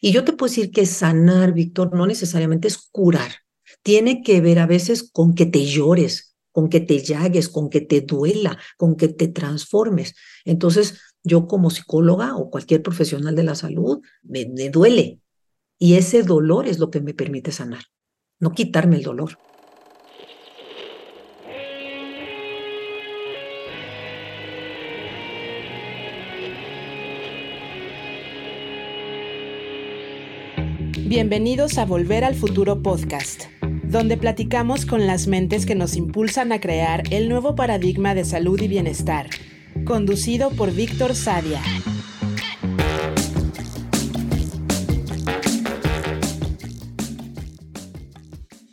Y yo te puedo decir que sanar, Víctor, no necesariamente es curar. Tiene que ver a veces con que te llores, con que te llagues, con que te duela, con que te transformes. Entonces, yo como psicóloga o cualquier profesional de la salud, me, me duele. Y ese dolor es lo que me permite sanar, no quitarme el dolor. Bienvenidos a Volver al Futuro Podcast, donde platicamos con las mentes que nos impulsan a crear el nuevo paradigma de salud y bienestar, conducido por Víctor Sadia.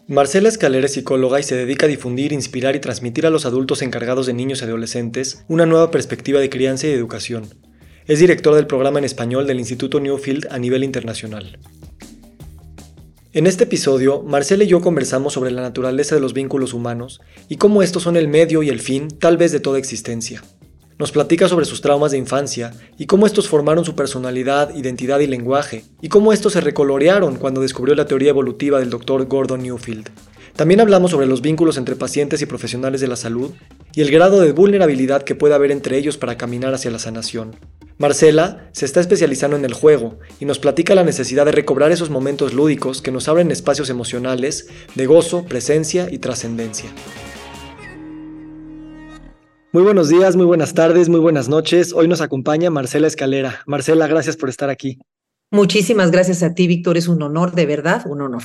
Marcela Escalera es psicóloga y se dedica a difundir, inspirar y transmitir a los adultos encargados de niños y adolescentes una nueva perspectiva de crianza y educación. Es directora del programa en español del Instituto Newfield a nivel internacional. En este episodio, Marcela y yo conversamos sobre la naturaleza de los vínculos humanos y cómo estos son el medio y el fin, tal vez, de toda existencia. Nos platica sobre sus traumas de infancia y cómo estos formaron su personalidad, identidad y lenguaje, y cómo estos se recolorearon cuando descubrió la teoría evolutiva del Dr. Gordon Newfield. También hablamos sobre los vínculos entre pacientes y profesionales de la salud y el grado de vulnerabilidad que puede haber entre ellos para caminar hacia la sanación. Marcela se está especializando en el juego y nos platica la necesidad de recobrar esos momentos lúdicos que nos abren espacios emocionales de gozo, presencia y trascendencia. Muy buenos días, muy buenas tardes, muy buenas noches. Hoy nos acompaña Marcela Escalera. Marcela, gracias por estar aquí. Muchísimas gracias a ti, Víctor. Es un honor, de verdad, un honor.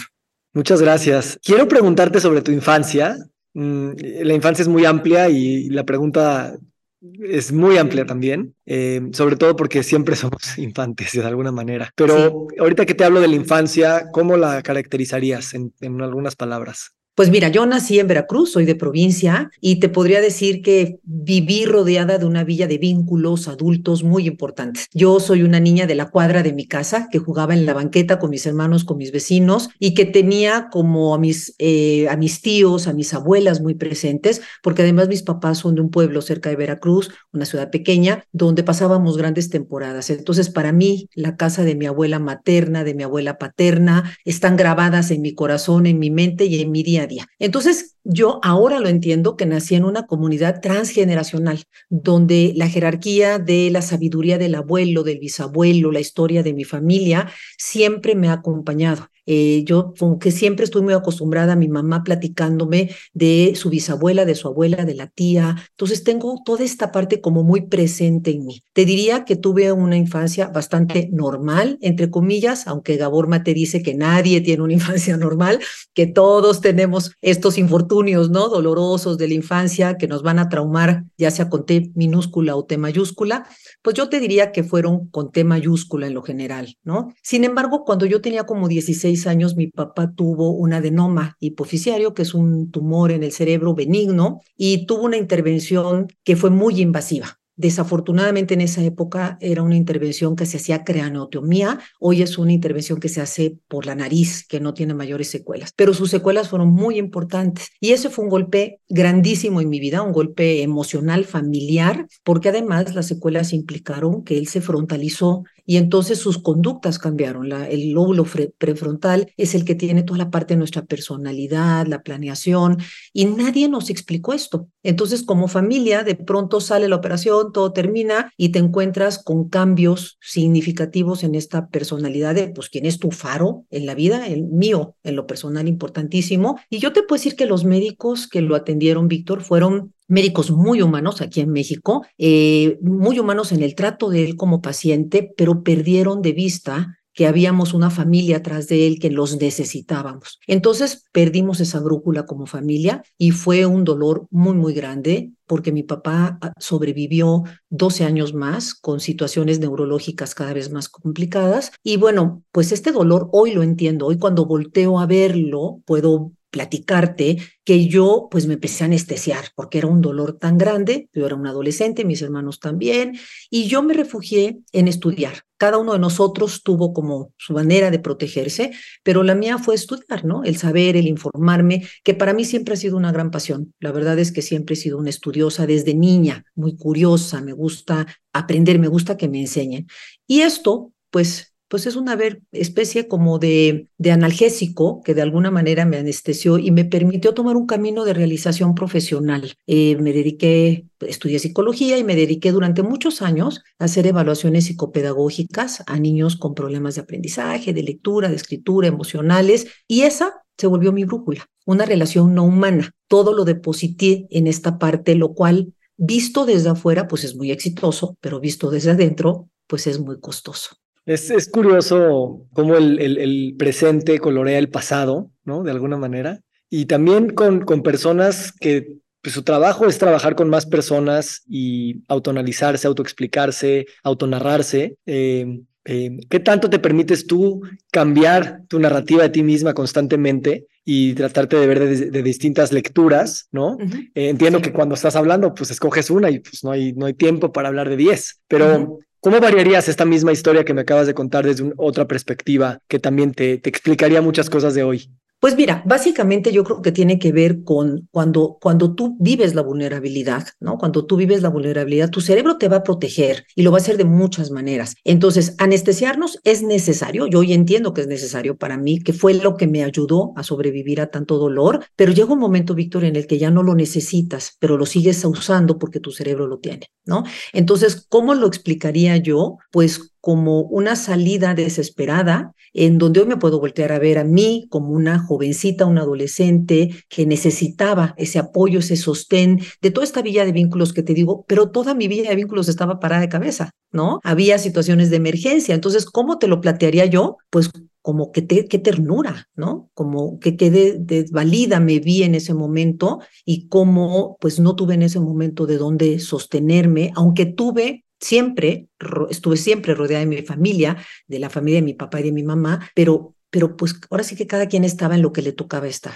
Muchas gracias. Quiero preguntarte sobre tu infancia. Mm, la infancia es muy amplia y la pregunta es muy amplia también, eh, sobre todo porque siempre somos infantes de alguna manera. Pero ahorita que te hablo de la infancia, ¿cómo la caracterizarías en, en algunas palabras? Pues mira, yo nací en Veracruz, soy de provincia y te podría decir que viví rodeada de una villa de vínculos adultos muy importantes. Yo soy una niña de la cuadra de mi casa que jugaba en la banqueta con mis hermanos, con mis vecinos y que tenía como a mis, eh, a mis tíos, a mis abuelas muy presentes, porque además mis papás son de un pueblo cerca de Veracruz, una ciudad pequeña, donde pasábamos grandes temporadas. Entonces, para mí, la casa de mi abuela materna, de mi abuela paterna, están grabadas en mi corazón, en mi mente y en mi día entonces, yo ahora lo entiendo que nací en una comunidad transgeneracional, donde la jerarquía de la sabiduría del abuelo, del bisabuelo, la historia de mi familia, siempre me ha acompañado. Eh, yo como que siempre estoy muy acostumbrada a mi mamá platicándome de su bisabuela, de su abuela, de la tía. Entonces tengo toda esta parte como muy presente en mí. Te diría que tuve una infancia bastante normal, entre comillas, aunque Gabor Mate dice que nadie tiene una infancia normal, que todos tenemos estos infortunios, ¿no? Dolorosos de la infancia que nos van a traumar, ya sea con T minúscula o T mayúscula. Pues yo te diría que fueron con T mayúscula en lo general, ¿no? Sin embargo, cuando yo tenía como 16 años mi papá tuvo un adenoma hipoficiario, que es un tumor en el cerebro benigno, y tuvo una intervención que fue muy invasiva. Desafortunadamente en esa época era una intervención que se hacía craneotomía, hoy es una intervención que se hace por la nariz, que no tiene mayores secuelas, pero sus secuelas fueron muy importantes y ese fue un golpe grandísimo en mi vida, un golpe emocional, familiar, porque además las secuelas implicaron que él se frontalizó y entonces sus conductas cambiaron. el lóbulo prefrontal es el que tiene toda la parte de nuestra personalidad, la planeación, y nadie nos explicó esto. Entonces, como familia, de pronto sale la operación, todo termina y te encuentras con cambios significativos en esta personalidad de, pues, quién es tu faro en la vida, el mío, en lo personal importantísimo. Y yo te puedo decir que los médicos que lo atendieron, Víctor, fueron médicos muy humanos aquí en México, eh, muy humanos en el trato de él como paciente, pero perdieron de vista que habíamos una familia atrás de él que los necesitábamos. Entonces perdimos esa brújula como familia y fue un dolor muy, muy grande porque mi papá ah, sobrevivió 12 años más con situaciones neurológicas cada vez más complicadas. Y bueno, pues este dolor hoy lo entiendo. Hoy cuando volteo a verlo, puedo platicarte que yo pues me empecé a anestesiar porque era un dolor tan grande, yo era un adolescente, mis hermanos también, y yo me refugié en estudiar. Cada uno de nosotros tuvo como su manera de protegerse, pero la mía fue estudiar, ¿no? El saber, el informarme, que para mí siempre ha sido una gran pasión. La verdad es que siempre he sido una estudiosa desde niña, muy curiosa, me gusta aprender, me gusta que me enseñen. Y esto pues pues es una especie como de, analgésico que de alguna manera me anestesió y me permitió tomar un camino de realización profesional. Eh, me dediqué, estudié psicología y me dediqué durante muchos años a hacer evaluaciones psicopedagógicas a niños con problemas de aprendizaje, de lectura, de escritura, emocionales, y esa se volvió mi brújula, una relación no humana. Todo lo deposité en esta parte, lo cual visto desde afuera, pues es muy exitoso, pero visto desde adentro, pues es muy costoso. Es, es curioso cómo el, el, presente colorea el pasado, ¿no? De alguna manera. Y también con, con personas que pues, su trabajo es trabajar con más personas y autonalizarse, autoexplicarse, autonarrarse. Eh, eh, ¿Qué tanto te permites tú cambiar tu narrativa de ti misma constantemente y tratarte de ver de, distintas lecturas, ¿no? Eh, entiendo que cuando estás hablando, pues escoges una y pues no hay, no hay tiempo para hablar de diez, pero ¿cómo variarías esta misma historia que me acabas de contar desde otra perspectiva que también te, explicaría muchas cosas de hoy? Pues mira, básicamente yo creo que tiene que ver con cuando, cuando tú vives la vulnerabilidad, ¿no? Cuando tú vives la vulnerabilidad, tu cerebro te va a proteger y lo va a hacer de muchas maneras. Entonces, anestesiarnos es necesario. Yo hoy entiendo que es necesario para mí, que fue lo que me ayudó a sobrevivir a tanto dolor, pero llega un momento, Víctor, en el que ya no lo necesitas, pero lo sigues usando porque tu cerebro lo tiene, ¿no? Entonces, ¿cómo lo explicaría yo? Pues como una salida desesperada en donde hoy me puedo voltear a ver a mí como una jovencita, una adolescente que necesitaba ese apoyo, ese sostén de toda esta villa de vínculos que te digo, pero toda mi villa de vínculos estaba parada de cabeza, ¿no? Había situaciones de emergencia. Entonces, ¿cómo te lo plantearía yo? Pues como que te, qué ternura, ¿no? Como que qué desvalida me vi en ese momento y cómo pues no tuve en ese momento de dónde sostenerme, aunque tuve siempre, estuve siempre rodeada de mi familia, de la familia de mi papá y de mi mamá, pero, pero pues ahora sí que cada quien estaba en lo que le tocaba estar.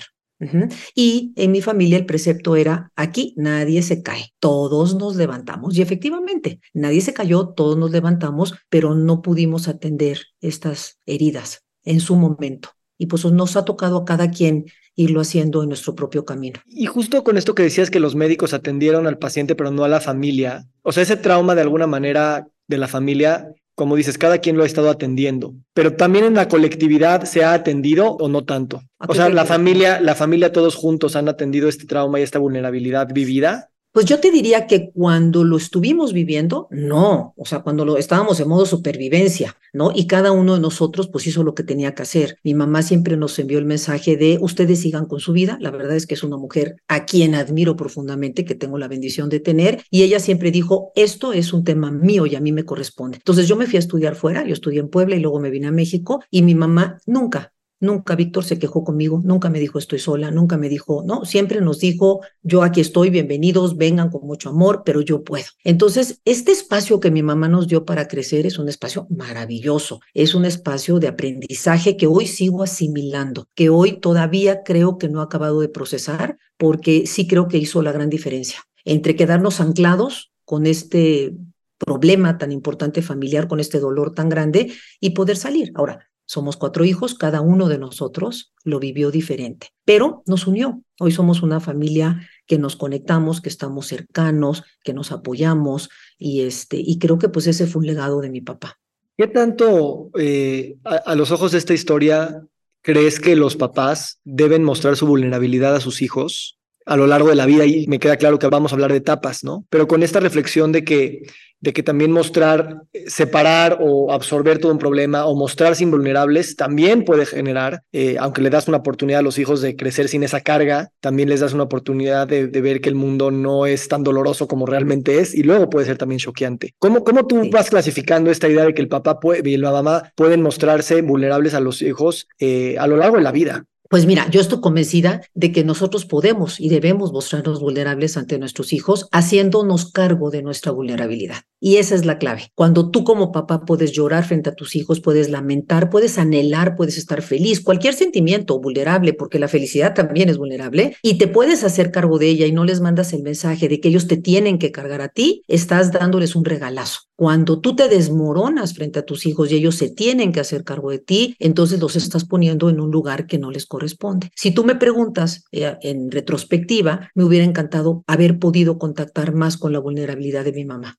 Y en mi familia el precepto era, aquí nadie se cae, todos nos levantamos. Y efectivamente, nadie se cayó, todos nos levantamos, pero no pudimos atender estas heridas en su momento. Y pues nos ha tocado a cada quien irlo haciendo en nuestro propio camino. Y justo con esto que decías que los médicos atendieron al paciente pero no a la familia, o sea, ese trauma de alguna manera de la familia, como dices, cada quien lo ha estado atendiendo, pero también en la colectividad se ha atendido o no tanto. O sea, la familia, la familia todos juntos han atendido este trauma y esta vulnerabilidad vivida. Pues yo te diría que cuando lo estuvimos viviendo, no, o sea, cuando lo estábamos en modo supervivencia, ¿no? Y cada uno de nosotros pues hizo lo que tenía que hacer. Mi mamá siempre nos envió el mensaje de ustedes sigan con su vida. La verdad es que es una mujer a quien admiro profundamente, que tengo la bendición de tener, y ella siempre dijo, esto es un tema mío y a mí me corresponde. Entonces yo me fui a estudiar fuera, yo estudié en Puebla y luego me vine a México y mi mamá nunca Nunca Víctor se quejó conmigo, nunca me dijo estoy sola, nunca me dijo, no, siempre nos dijo yo aquí estoy, bienvenidos, vengan con mucho amor, pero yo puedo. Entonces, este espacio que mi mamá nos dio para crecer es un espacio maravilloso, es un espacio de aprendizaje que hoy sigo asimilando, que hoy todavía creo que no he acabado de procesar, porque sí creo que hizo la gran diferencia entre quedarnos anclados con este problema tan importante familiar, con este dolor tan grande y poder salir. Ahora, somos cuatro hijos, cada uno de nosotros lo vivió diferente, pero nos unió. Hoy somos una familia que nos conectamos, que estamos cercanos, que nos apoyamos y este y creo que pues ese fue un legado de mi papá. ¿Qué tanto eh, a, los ojos de esta historia crees que los papás deben mostrar su vulnerabilidad a sus hijos a lo largo de la vida? Y me queda claro que vamos a hablar de etapas, ¿no? Pero con esta reflexión de que de que también mostrar, separar o absorber todo un problema o mostrarse invulnerables también puede generar, eh, aunque le das una oportunidad a los hijos de crecer sin esa carga, también les das una oportunidad de, ver que el mundo no es tan doloroso como realmente es y luego puede ser también choqueante. ¿Cómo, cómo tú vas clasificando esta idea de que el papá y la mamá pueden mostrarse vulnerables a los hijos eh, a lo largo de la vida? Pues mira, yo estoy convencida de que nosotros podemos y debemos mostrarnos vulnerables ante nuestros hijos haciéndonos cargo de nuestra vulnerabilidad. Y esa es la clave. Cuando tú como papá puedes llorar frente a tus hijos, puedes lamentar, puedes anhelar, puedes estar feliz, cualquier sentimiento vulnerable, porque la felicidad también es vulnerable, y te puedes hacer cargo de ella y no les mandas el mensaje de que ellos te tienen que cargar a ti, estás dándoles un regalazo. Cuando tú te desmoronas frente a tus hijos y ellos se tienen que hacer cargo de ti, entonces los estás poniendo en un lugar que no les corresponde corresponde. Si tú me preguntas eh, en retrospectiva, me hubiera encantado haber podido contactar más con la vulnerabilidad de mi mamá,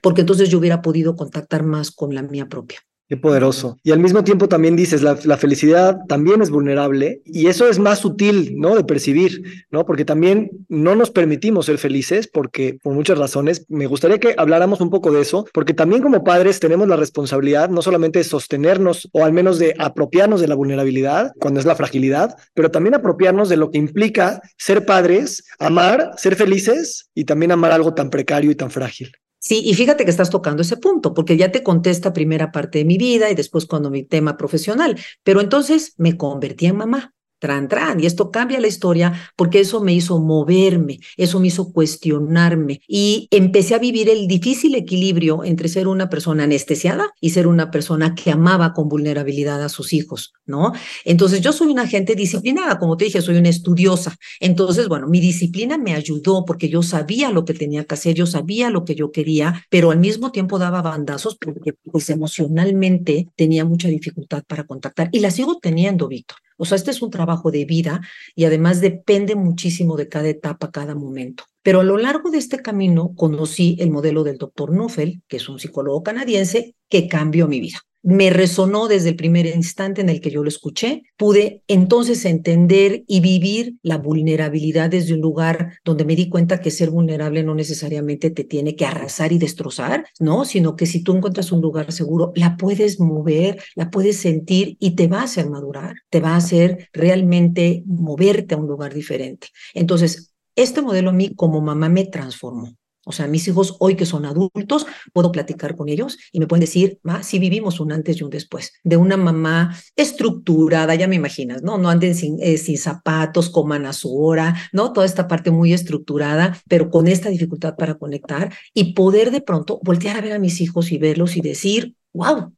porque entonces yo hubiera podido contactar más con la mía propia. Qué poderoso. Y al mismo tiempo también dices, la, felicidad también es vulnerable y eso es más sutil, ¿no? De percibir, ¿no? Porque también no nos permitimos ser felices porque por muchas razones. Me gustaría que habláramos un poco de eso, porque también como padres tenemos la responsabilidad no solamente de sostenernos o al menos de apropiarnos de la vulnerabilidad cuando es la fragilidad, pero también apropiarnos de lo que implica ser padres, amar, ser felices y también amar algo tan precario y tan frágil. Sí, y fíjate que estás tocando ese punto, porque ya te contesta primera parte de mi vida y después cuando mi tema profesional, pero entonces me convertí en mamá tran, tran. Y esto cambia la historia porque eso me hizo moverme, eso me hizo cuestionarme y empecé a vivir el difícil equilibrio entre ser una persona anestesiada y ser una persona que amaba con vulnerabilidad a sus hijos, ¿no? Entonces yo soy una gente disciplinada, como te dije, soy una estudiosa. Entonces, bueno, mi disciplina me ayudó porque yo sabía lo que tenía que hacer, yo sabía lo que yo quería, pero al mismo tiempo daba bandazos porque pues emocionalmente tenía mucha dificultad para contactar y la sigo teniendo, Víctor. O sea, este es un trabajo de vida y además depende muchísimo de cada etapa, cada momento. Pero a lo largo de este camino conocí el modelo del doctor Nuffel, que es un psicólogo canadiense, que cambió mi vida me resonó desde el primer instante en el que yo lo escuché. Pude entonces entender y vivir la vulnerabilidad desde un lugar donde me di cuenta que ser vulnerable no necesariamente te tiene que arrasar y destrozar, ¿no? Sino que si tú encuentras un lugar seguro, la puedes mover, la puedes sentir y te va a hacer madurar, te va a hacer realmente moverte a un lugar diferente. Entonces, este modelo a mí como mamá me transformó. O sea, mis hijos hoy que son adultos, puedo platicar con ellos y me pueden decir, ma, sí vivimos un antes y un después, de una mamá estructurada, ya me imaginas, ¿no? No anden sin, eh, sin zapatos, coman a su hora, ¿no? Toda esta parte muy estructurada, pero con esta dificultad para conectar y poder de pronto voltear a ver a mis hijos y verlos y decir, wow,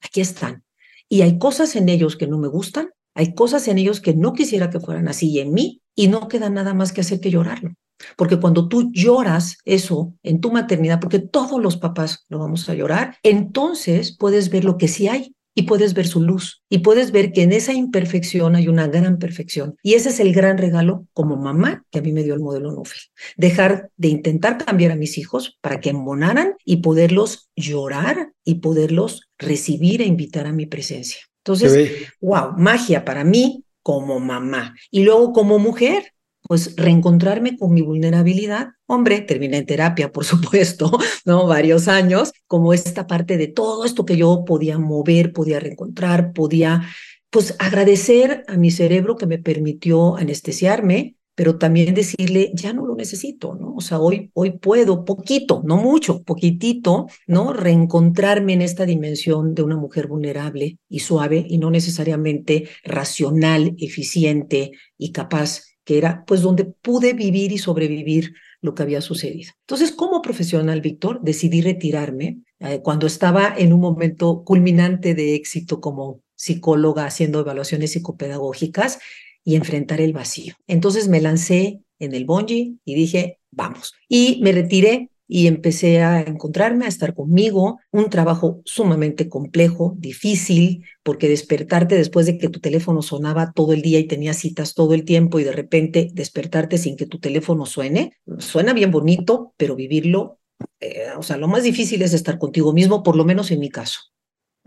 aquí están. Y hay cosas en ellos que no me gustan, hay cosas en ellos que no quisiera que fueran así y en mí, y no queda nada más que hacer que llorarlo. Porque cuando tú lloras eso en tu maternidad, porque todos los papás lo vamos a llorar, entonces puedes ver lo que sí hay y puedes ver su luz y puedes ver que en esa imperfección hay una gran perfección. Y ese es el gran regalo como mamá que a mí me dio el modelo Nufel. Dejar de intentar cambiar a mis hijos para que embonaran y poderlos llorar y poderlos recibir e invitar a mi presencia. Entonces, wow, magia para mí como mamá. Y luego como mujer, pues reencontrarme con mi vulnerabilidad. Hombre, terminé en terapia, por supuesto, ¿no? Varios años, como esta parte de todo esto que yo podía mover, podía reencontrar, podía, pues agradecer a mi cerebro que me permitió anestesiarme, pero también decirle, ya no lo necesito, ¿no? O sea, hoy, hoy puedo, poquito, no mucho, poquitito, ¿no? Reencontrarme en esta dimensión de una mujer vulnerable y suave y no necesariamente racional, eficiente y capaz que era pues donde pude vivir y sobrevivir lo que había sucedido. Entonces, como profesional, Víctor, decidí retirarme eh, cuando estaba en un momento culminante de éxito como psicóloga haciendo evaluaciones psicopedagógicas y enfrentar el vacío. Entonces me lancé en el bungee y dije, vamos. Y me retiré y empecé a encontrarme, a estar conmigo, un trabajo sumamente complejo, difícil, porque despertarte después de que tu teléfono sonaba todo el día y tenías citas todo el tiempo y de repente despertarte sin que tu teléfono suene, suena bien bonito, pero vivirlo, eh, o sea, lo más difícil es estar contigo mismo, por lo menos en mi caso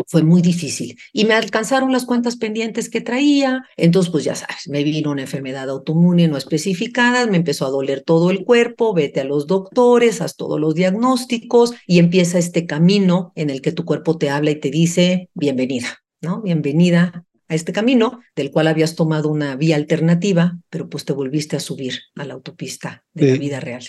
fue muy difícil. Y me alcanzaron las cuentas pendientes que traía. Entonces, pues ya sabes, me vino una enfermedad autoinmune no especificada, me empezó a doler todo el cuerpo, vete a los doctores, haz todos los diagnósticos y empieza este camino en el que tu cuerpo te habla y te dice, bienvenida, ¿no? Bienvenida a este camino del cual habías tomado una vía alternativa, pero pues te volviste a subir a la autopista de la vida real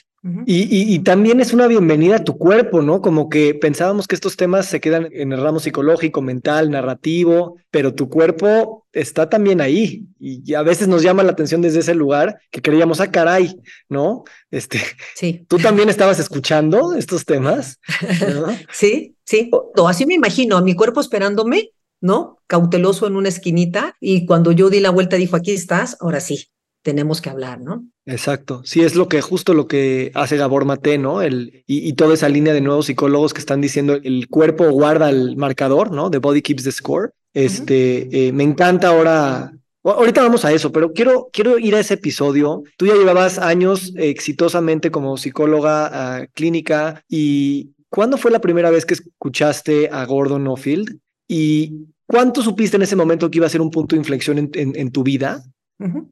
y, también es una bienvenida a tu cuerpo, ¿no? Como que pensábamos que estos temas se quedan en el ramo psicológico, mental, narrativo, pero tu cuerpo está también ahí y a veces nos llama la atención desde ese lugar que creíamos, ah, caray, ¿no? Este, sí. ¿Tú también estabas escuchando estos temas? sí, sí. Así me imagino, a mi cuerpo esperándome, ¿no? Cauteloso en una esquinita y cuando yo di la vuelta dijo, aquí estás, ahora sí, tenemos que hablar, ¿no? Exacto. Sí, es lo que, justo lo que hace Gabor Mate, ¿no? El, y, toda esa línea de nuevos psicólogos que están diciendo el cuerpo guarda el marcador, ¿no? The body keeps the score. Este, eh, me encanta ahora. Ahorita vamos a eso, pero quiero, quiero ir a ese episodio. Tú ya llevabas años exitosamente como psicóloga clínica y ¿cuándo fue la primera vez que escuchaste a Gordon O'Field? ¿Y cuánto supiste en ese momento que iba a ser un punto de inflexión en, tu vida?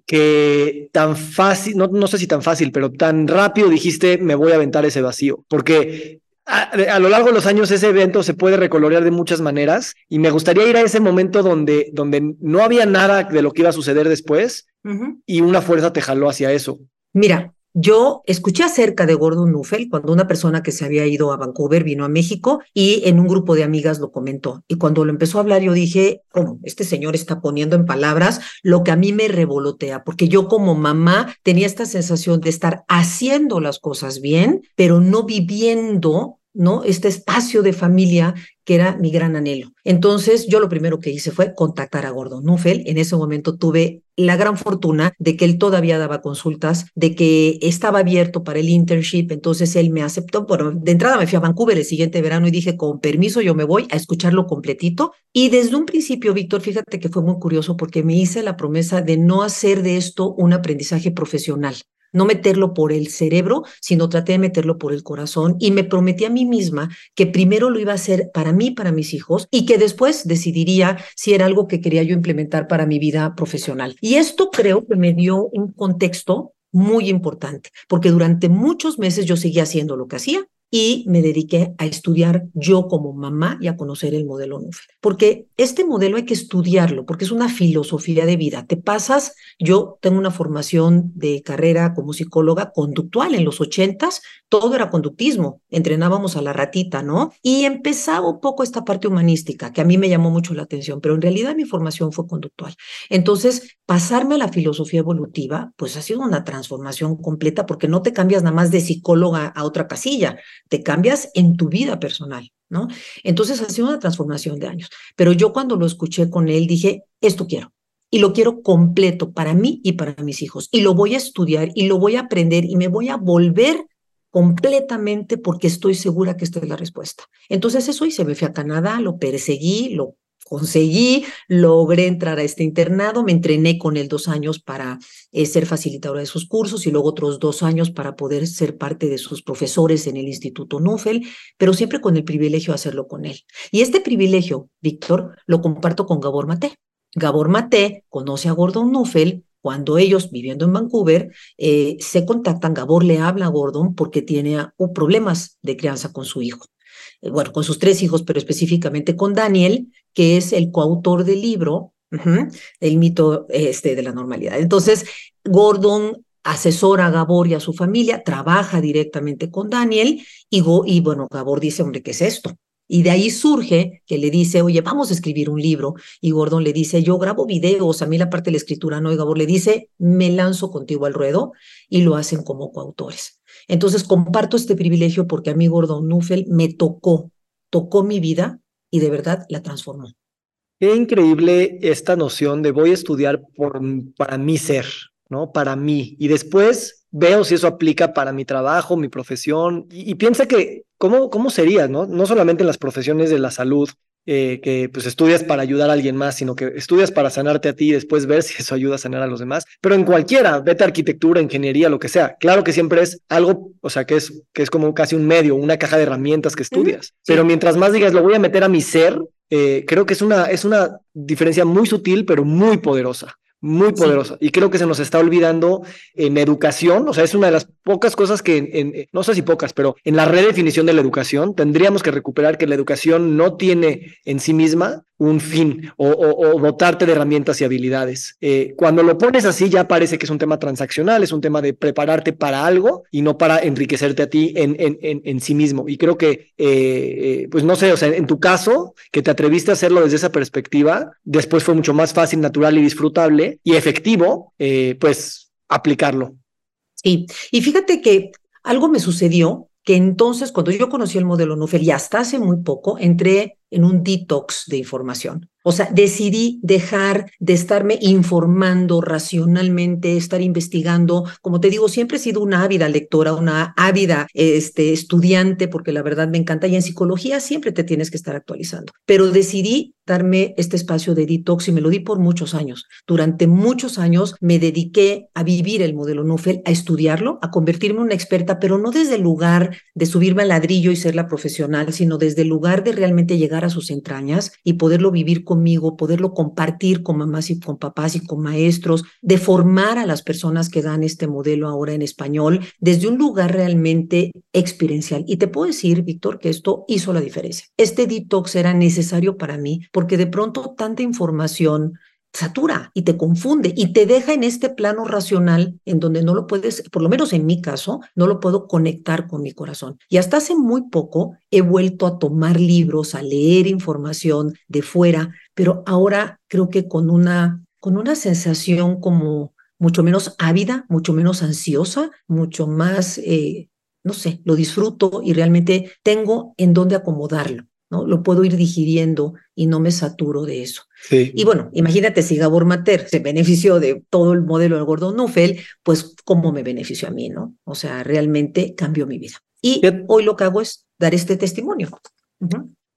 Que tan fácil, no, no sé si tan fácil, pero tan rápido dijiste, me voy a aventar ese vacío. Porque a, lo largo de los años ese evento se puede recolorear de muchas maneras y me gustaría ir a ese momento donde, donde no había nada de lo que iba a suceder después y una fuerza te jaló hacia eso. Mira, yo escuché acerca de Gordon Nuffel cuando una persona que se había ido a Vancouver vino a México y en un grupo de amigas lo comentó. Y cuando lo empezó a hablar, yo dije, ¿cómo? Este señor está poniendo en palabras lo que a mí me revolotea, porque yo como mamá tenía esta sensación de estar haciendo las cosas bien, pero no viviendo ¿no? Este espacio de familia que era mi gran anhelo. Entonces, yo lo primero que hice fue contactar a Gordon Nuffel. En ese momento tuve la gran fortuna de que él todavía daba consultas, de que estaba abierto para el internship, entonces él me aceptó. Bueno, de entrada me fui a Vancouver el siguiente verano y dije, con permiso, yo me voy a escucharlo completito. Y desde un principio, Víctor, fíjate que fue muy curioso porque me hice la promesa de no hacer de esto un aprendizaje profesional no meterlo por el cerebro, sino traté de meterlo por el corazón y me prometí a mí misma que primero lo iba a hacer para mí, para mis hijos y que después decidiría si era algo que quería yo implementar para mi vida profesional. Y esto creo que me dio un contexto muy importante, porque durante muchos meses yo seguía haciendo lo que hacía, y me dediqué a estudiar yo como mamá y a conocer el modelo Nuffel. Porque este modelo hay que estudiarlo, porque es una filosofía de vida. Te pasas, yo tengo una formación de carrera como psicóloga conductual en los ochentas, todo era conductismo, entrenábamos a la ratita, ¿no? Y empezaba un poco esta parte humanística, que a mí me llamó mucho la atención, pero en realidad mi formación fue conductual. Entonces, pasarme a la filosofía evolutiva, pues ha sido una transformación completa, porque no te cambias nada más de psicóloga a otra casilla te cambias en tu vida personal, ¿no? Entonces ha sido una transformación de años. Pero yo cuando lo escuché con él dije, esto quiero. Y lo quiero completo para mí y para mis hijos. Y lo voy a estudiar y lo voy a aprender y me voy a volver completamente porque estoy segura que esta es la respuesta. Entonces eso hice, me fui a Canadá, lo perseguí, lo conseguí, logré entrar a este internado, me entrené con él dos años para eh, ser facilitadora de sus cursos y luego otros dos años para poder ser parte de sus profesores en el Instituto Nuffel, pero siempre con el privilegio de hacerlo con él. Y este privilegio, Víctor, lo comparto con Gabor Mate. Gabor Mate conoce a Gordon Nuffel cuando ellos, viviendo en Vancouver, eh, se contactan, Gabor le habla a Gordon porque tiene uh, problemas de crianza con su hijo. Eh, bueno, con sus tres hijos, pero específicamente con Daniel, que es el coautor del libro, El mito este, de la normalidad. Entonces, Gordon asesora a Gabor y a su familia, trabaja directamente con Daniel y, y bueno, Gabor dice, hombre, ¿qué es esto? Y de ahí surge que le dice, oye, vamos a escribir un libro. Y Gordon le dice, yo grabo videos, a mí la parte de la escritura no. Y Gabor le dice, me lanzo contigo al ruedo y lo hacen como coautores. Entonces comparto este privilegio porque a mí Gordon Nuffel me tocó, tocó mi vida y de verdad la transformó. Qué increíble esta noción de voy a estudiar por, para mi ser, ¿no? Para mí. Y después veo si eso aplica para mi trabajo, mi profesión. Y, piensa que, ¿cómo, ¿cómo sería, no? No solamente en las profesiones de la salud, eh, que pues estudias para ayudar a alguien más, sino que estudias para sanarte a ti y después ver si eso ayuda a sanar a los demás. Pero en cualquiera, vete a arquitectura, ingeniería, lo que sea. Claro que siempre es algo, o sea, que es, que es como casi un medio, una caja de herramientas que estudias. Pero mientras más digas, lo voy a meter a mi ser, eh, creo que es una, es una diferencia muy sutil, pero muy poderosa muy poderosa. Y creo que se nos está olvidando en educación, o sea, es una de las pocas cosas que, en, no sé si pocas, pero en la redefinición de la educación tendríamos que recuperar que la educación no tiene en sí misma un fin o, dotarte de herramientas y habilidades. Eh, cuando lo pones así ya parece que es un tema transaccional, es un tema de prepararte para algo y no para enriquecerte a ti en, en, en, sí mismo. Y creo que, eh, eh, pues no sé, o sea, en tu caso, que te atreviste a hacerlo desde esa perspectiva, después fue mucho más fácil, natural y disfrutable y efectivo, pues aplicarlo. Sí, y fíjate que algo me sucedió que entonces cuando yo conocí el modelo Nuffel y hasta hace muy poco entré en un detox de información. O sea, decidí dejar de estarme informando racionalmente, estar investigando. Como te digo, siempre he sido una ávida lectora, una ávida este, estudiante, porque la verdad me encanta. Y en psicología siempre te tienes que estar actualizando. Pero decidí darme este espacio de detox y me lo di por muchos años. Durante muchos años me dediqué a vivir el modelo Nuffel, a estudiarlo, a convertirme en una experta, pero no desde el lugar de subirme al ladrillo y ser la profesional, sino desde el lugar de realmente llegar a sus entrañas y poderlo vivir conmigo, poderlo compartir con mamás y con papás y con maestros, de formar a las personas que dan este modelo ahora en español desde un lugar realmente experiencial. Y te puedo decir, Víctor, que esto hizo la diferencia. Este detox era necesario para mí porque de pronto tanta información satura y te confunde y te deja en este plano racional en donde no lo puedes, por lo menos en mi caso, no lo puedo conectar con mi corazón. Y hasta hace muy poco he vuelto a tomar libros, a leer información de fuera, pero ahora creo que con una, con una sensación como mucho menos ávida, mucho menos ansiosa, mucho más, eh, no sé, lo disfruto y realmente tengo en dónde acomodarlo. ¿No? Lo puedo ir digiriendo y no me saturo de eso. Y bueno, imagínate si Gabor Mater se benefició de todo el modelo del gordo Nufel, pues cómo me benefició a mí, ¿no? O sea, realmente cambió mi vida. Y hoy lo que hago es dar este testimonio.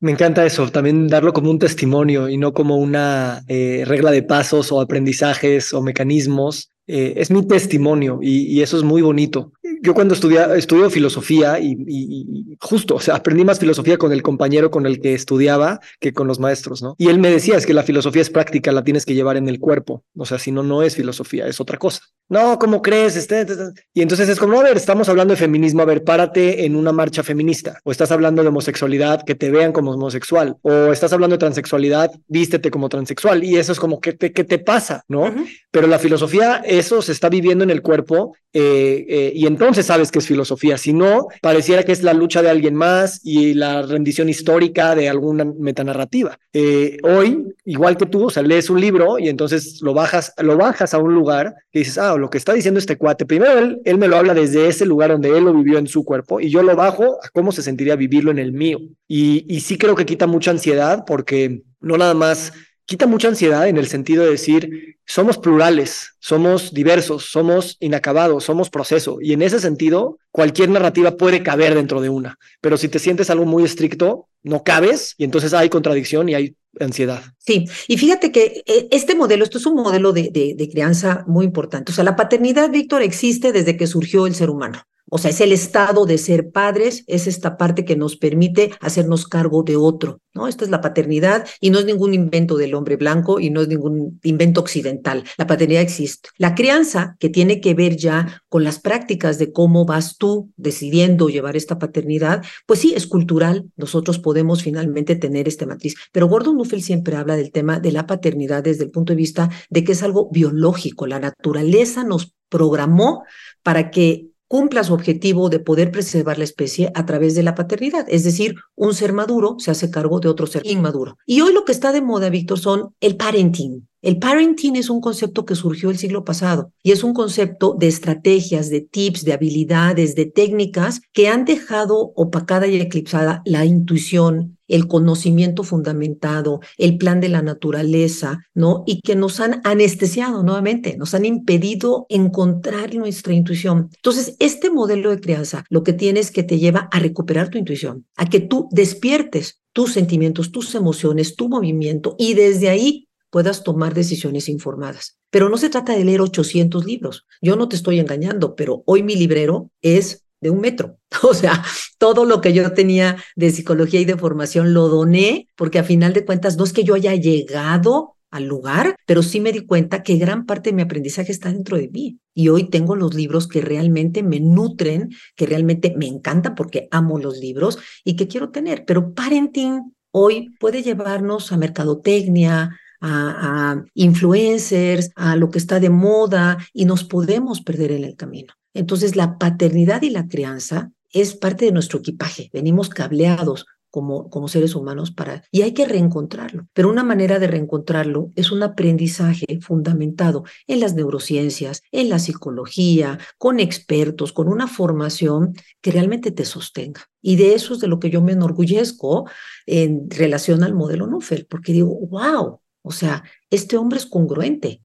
Me encanta eso, también darlo como un testimonio y no como una eh, regla de pasos o aprendizajes o mecanismos. Eh, es mi testimonio y, eso es muy bonito yo cuando estudié, estudio filosofía y, justo, o sea, aprendí más filosofía con el compañero con el que estudiaba que con los maestros, ¿no? Y él me decía, es que la filosofía es práctica, la tienes que llevar en el cuerpo, o sea, si no, no es filosofía, es otra cosa. No, ¿cómo crees? Este, este, este. Y entonces es como, a ver, estamos hablando de feminismo, a ver, párate en una marcha feminista, o estás hablando de homosexualidad, que te vean como homosexual, o estás hablando de transexualidad, vístete como transexual, y eso es como, ¿qué te, qué te pasa? ¿No? Pero la filosofía, eso se está viviendo en el cuerpo, eh, eh, y entonces sabes que es filosofía. Si no, pareciera que es la lucha de alguien más y la rendición histórica de alguna metanarrativa. Eh, hoy, igual que tú, o sea, lees un libro y entonces lo bajas, lo bajas a un lugar y dices, ah, lo que está diciendo este cuate, primero él, él me lo habla desde ese lugar donde él lo vivió en su cuerpo y yo lo bajo a cómo se sentiría vivirlo en el mío. Y, y sí creo que quita mucha ansiedad porque no nada más quita mucha ansiedad en el sentido de decir, somos plurales, somos diversos, somos inacabados, somos proceso. Y en ese sentido, cualquier narrativa puede caber dentro de una. Pero si te sientes algo muy estricto, no cabes y entonces hay contradicción y hay ansiedad. Sí, y fíjate que eh, este modelo, esto es un modelo de, de crianza muy importante. O sea, la paternidad, Víctor, existe desde que surgió el ser humano. O sea, es el estado de ser padres, es esta parte que nos permite hacernos cargo de otro, ¿no? Esta es la paternidad y no es ningún invento del hombre blanco y no es ningún invento occidental. La paternidad existe. La crianza, que tiene que ver ya con las prácticas de cómo vas tú decidiendo llevar esta paternidad, pues sí, es cultural. Nosotros podemos finalmente tener este matriz. Pero Gordon Nuffel siempre habla del tema de la paternidad desde el punto de vista de que es algo biológico. La naturaleza nos programó para que cumpla su objetivo de poder preservar la especie a través de la paternidad. Es decir, un ser maduro se hace cargo de otro ser inmaduro. Y hoy lo que está de moda, Víctor, son el parenting. El parenting es un concepto que surgió el siglo pasado y es un concepto de estrategias, de tips, de habilidades, de técnicas que han dejado opacada y eclipsada la intuición, el conocimiento fundamentado, el plan de la naturaleza, ¿no? Y que nos han anestesiado nuevamente, nos han impedido encontrar nuestra intuición. Entonces, este modelo de crianza lo que tiene es que te lleva a recuperar tu intuición, a que tú despiertes tus sentimientos, tus emociones, tu movimiento y desde ahí puedas tomar decisiones informadas. Pero no se trata de leer 800 libros. Yo no te estoy engañando, pero hoy mi librero es de un metro. O sea, todo lo que yo tenía de psicología y de formación lo doné porque a final de cuentas no es que yo haya llegado al lugar, pero sí me di cuenta que gran parte de mi aprendizaje está dentro de mí. Y hoy tengo los libros que realmente me nutren, que realmente me encantan porque amo los libros y que quiero tener. Pero parenting hoy puede llevarnos a mercadotecnia, a, influencers, a lo que está de moda y nos podemos perder en el camino. Entonces, la paternidad y la crianza es parte de nuestro equipaje. Venimos cableados como, como seres humanos para... Y hay que reencontrarlo. Pero una manera de reencontrarlo es un aprendizaje fundamentado en las neurociencias, en la psicología, con expertos, con una formación que realmente te sostenga. Y de eso es de lo que yo me enorgullezco en relación al modelo Nufel, porque digo, wow, o sea, este hombre es congruente.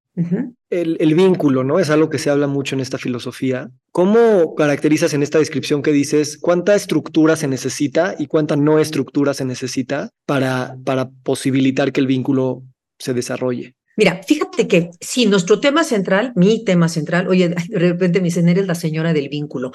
El, vínculo, ¿no? Es algo que se habla mucho en esta filosofía. ¿Cómo caracterizas en esta descripción que dices cuánta estructura se necesita y cuánta no estructura se necesita para, para posibilitar que el vínculo se desarrolle? Mira, fíjate que si nuestro tema central, mi tema central, oye, de repente me dicen, eres la señora del vínculo.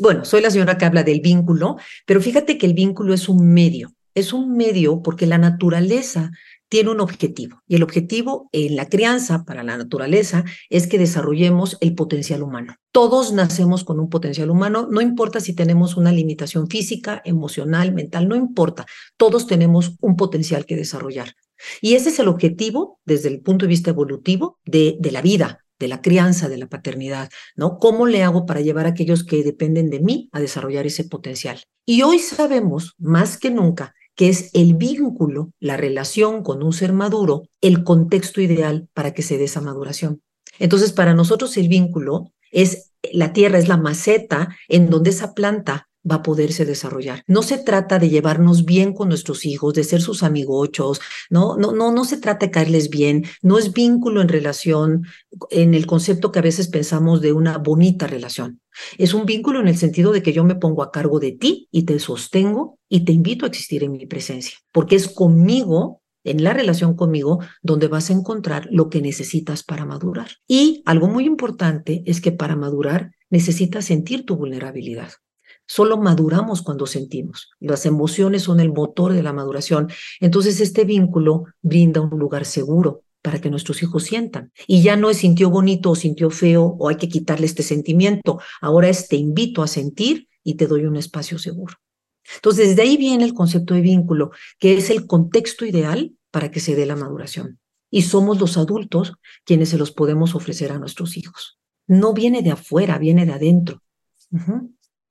Bueno, soy la señora que habla del vínculo, pero fíjate que el vínculo es un medio es un medio porque la naturaleza tiene un objetivo y el objetivo en la crianza para la naturaleza es que desarrollemos el potencial humano. Todos nacemos con un potencial humano, no importa si tenemos una limitación física, emocional, mental, no importa, todos tenemos un potencial que desarrollar. Y ese es el objetivo desde el punto de vista evolutivo de, la vida, de la crianza, de la paternidad, ¿no? ¿Cómo le hago para llevar a aquellos que dependen de mí a desarrollar ese potencial? Y hoy sabemos más que nunca que es el vínculo, la relación con un ser maduro, el contexto ideal para que se dé esa maduración. Entonces, para nosotros el vínculo es la tierra, es la maceta en donde esa planta va a poderse desarrollar. No se trata de llevarnos bien con nuestros hijos, de ser sus amigochos, no, no, no, no se trata de caerles bien, no es vínculo en relación en el concepto que a veces pensamos de una bonita relación. Es un vínculo en el sentido de que yo me pongo a cargo de ti y te sostengo y te invito a existir en mi presencia, porque es conmigo en la relación conmigo donde vas a encontrar lo que necesitas para madurar. Y algo muy importante es que para madurar necesitas sentir tu vulnerabilidad. Solo maduramos cuando sentimos. Las emociones son el motor de la maduración. Entonces este vínculo brinda un lugar seguro para que nuestros hijos sientan. Y ya no es sintió bonito o sintió feo o hay que quitarle este sentimiento. Ahora es te invito a sentir y te doy un espacio seguro. Entonces, desde ahí viene el concepto de vínculo, que es el contexto ideal para que se dé la maduración. Y somos los adultos quienes se los podemos ofrecer a nuestros hijos. No viene de afuera, viene de adentro.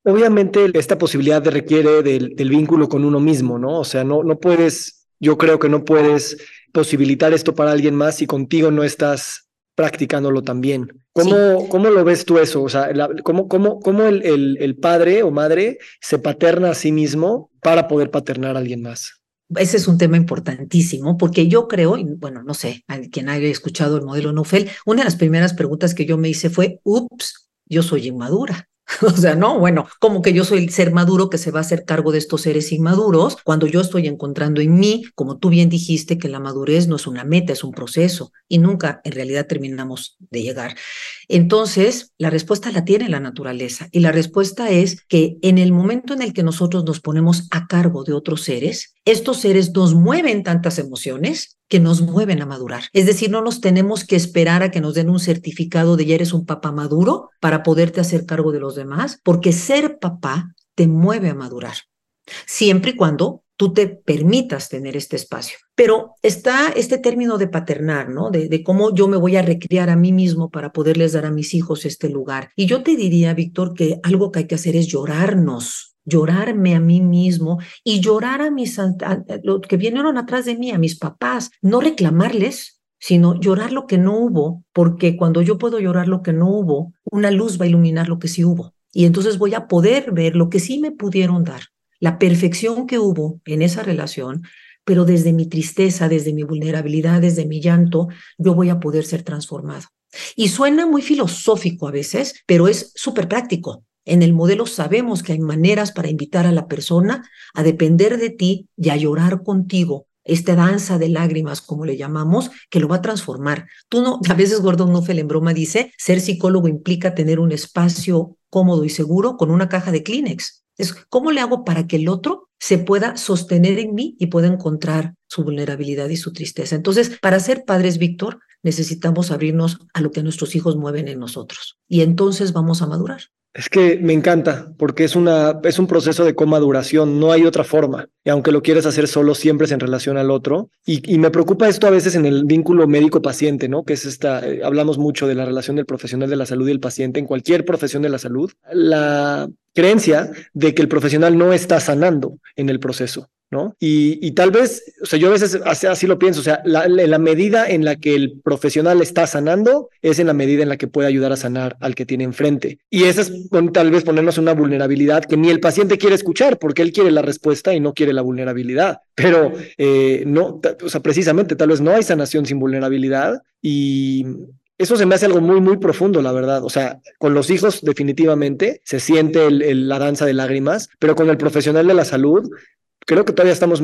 Obviamente esta posibilidad requiere del, vínculo con uno mismo, ¿no? O sea, no, no puedes, yo creo que no puedes posibilitar esto para alguien más si contigo no estás practicándolo también. ¿Cómo, ¿cómo lo ves tú eso? O sea, ¿cómo, cómo, cómo el, el, el, padre o madre se paterna a sí mismo para poder paternar a alguien más? Ese es un tema importantísimo porque yo creo, y bueno, no sé, a quien haya escuchado el modelo Nufel, una de las primeras preguntas que yo me hice fue, ups, yo soy inmadura. O sea, no, bueno, como que yo soy el ser maduro que se va a hacer cargo de estos seres inmaduros cuando yo estoy encontrando en mí, como tú bien dijiste, que la madurez no es una meta, es un proceso y nunca en realidad terminamos de llegar. Entonces, la respuesta la tiene la naturaleza y la respuesta es que en el momento en el que nosotros nos ponemos a cargo de otros seres, estos seres nos mueven tantas emociones que nos mueven a madurar. Es decir, no nos tenemos que esperar a que nos den un certificado de ya eres un papá maduro para poderte hacer cargo de los demás, porque ser papá te mueve a madurar. Siempre y cuando tú te permitas tener este espacio. Pero está este término de paternar, ¿no? De, cómo yo me voy a recriar a mí mismo para poderles dar a mis hijos este lugar. Y yo te diría, Víctor, que algo que hay que hacer es llorarnos llorarme a mí mismo y llorar a mis los que vinieron atrás de mí, a mis papás, no reclamarles, sino llorar lo que no hubo, porque cuando yo puedo llorar lo que no hubo, una luz va a iluminar lo que sí hubo. Y entonces voy a poder ver lo que sí me pudieron dar, la perfección que hubo en esa relación, pero desde mi tristeza, desde mi vulnerabilidad, desde mi llanto, yo voy a poder ser transformado. Y suena muy filosófico a veces, pero es súper práctico. En el modelo sabemos que hay maneras para invitar a la persona a depender de ti y a llorar contigo. Esta danza de lágrimas, como le llamamos, que lo va a transformar. Tú no, a veces Gordon Nuffel en broma dice, ser psicólogo implica tener un espacio cómodo y seguro con una caja de Kleenex. Es cómo le hago para que el otro se pueda sostener en mí y pueda encontrar su vulnerabilidad y su tristeza. Entonces, para ser padres, Víctor, necesitamos abrirnos a lo que nuestros hijos mueven en nosotros. Y entonces vamos a madurar. Es que me encanta, porque es, una, es un proceso de comaduración, no hay otra forma. Y aunque lo quieras hacer solo, siempre es en relación al otro. Y, me preocupa esto a veces en el vínculo médico-paciente, ¿no? Que es esta, eh, hablamos mucho de la relación del profesional de la salud y el paciente en cualquier profesión de la salud. La creencia de que el profesional no está sanando en el proceso. ¿No? Y, tal vez, o sea, yo a veces así, lo pienso, o sea, la, la, medida en la que el profesional está sanando es en la medida en la que puede ayudar a sanar al que tiene enfrente. Y esa es tal vez ponernos una vulnerabilidad que ni el paciente quiere escuchar porque él quiere la respuesta y no quiere la vulnerabilidad. Pero eh, no, o sea, precisamente tal vez no hay sanación sin vulnerabilidad y eso se me hace algo muy, muy profundo, la verdad. O sea, con los hijos definitivamente se siente la danza de lágrimas, pero con el profesional de la salud creo que todavía estamos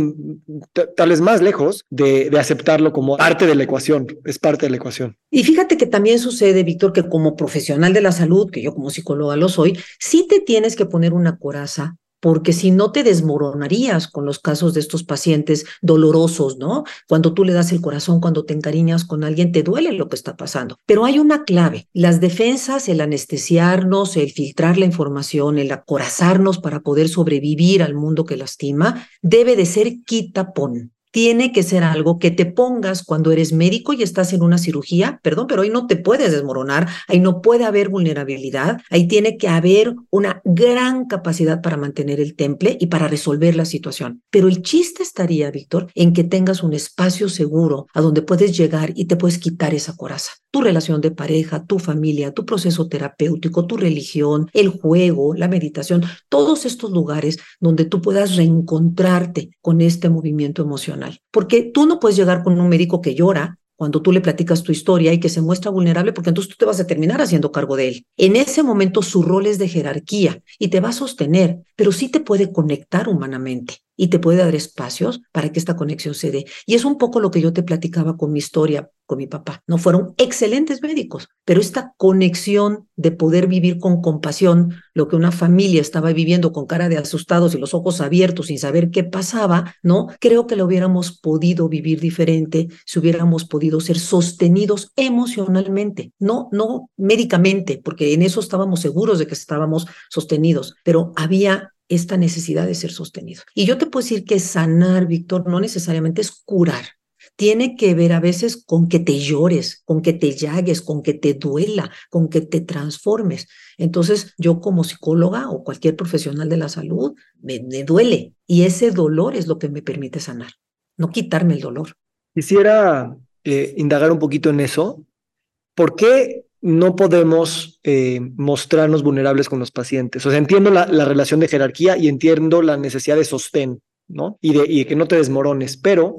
tal vez más lejos de, aceptarlo como parte de la ecuación, es parte de la ecuación. Y fíjate que también sucede, Víctor, que como profesional de la salud, que yo como psicóloga lo soy, sí te tienes que poner una coraza porque si no te desmoronarías con los casos de estos pacientes dolorosos, ¿no? Cuando tú le das el corazón, cuando te encariñas con alguien, te duele lo que está pasando. Pero hay una clave, las defensas, el anestesiarnos, el filtrar la información, el acorazarnos para poder sobrevivir al mundo que lastima, debe de ser quitapón tiene que ser algo que te pongas cuando eres médico y estás en una cirugía, perdón, pero ahí no te puedes desmoronar, ahí no puede haber vulnerabilidad, ahí tiene que haber una gran capacidad para mantener el temple y para resolver la situación. Pero el chiste estaría, Víctor, en que tengas un espacio seguro a donde puedes llegar y te puedes quitar esa coraza. Tu relación de pareja, tu familia, tu proceso terapéutico, tu religión, el juego, la meditación, todos estos lugares donde tú puedas reencontrarte con este movimiento emocional porque tú no puedes llegar con un médico que llora cuando tú le platicas tu historia y que se muestra vulnerable, porque entonces tú te vas a terminar haciendo cargo de él. En ese momento su rol es de jerarquía y te va a sostener, pero sí te puede conectar humanamente y te puede dar espacios para que esta conexión se dé. Y es un poco lo que yo te platicaba con mi historia, con mi papá. No fueron excelentes médicos, pero esta conexión de poder vivir con compasión lo que una familia estaba viviendo con cara de asustados y los ojos abiertos sin saber qué pasaba, ¿no? Creo que lo hubiéramos podido vivir diferente si hubiéramos podido ser sostenidos emocionalmente, no no médicamente, porque en eso estábamos seguros de que estábamos sostenidos, pero había esta necesidad de ser sostenido. Y yo te puedo decir que sanar, Víctor, no necesariamente es curar. Tiene que ver a veces con que te llores, con que te llagues, con que te duela, con que te transformes. Entonces, yo como psicóloga o cualquier profesional de la salud, me, duele. Y ese dolor es lo que me permite sanar, no quitarme el dolor. Quisiera eh, indagar un poquito en eso. ¿Por qué no podemos eh, mostrarnos vulnerables con los pacientes. O sea, entiendo la, relación de jerarquía y entiendo la necesidad de sostén, ¿no? Y de, que no te desmorones, pero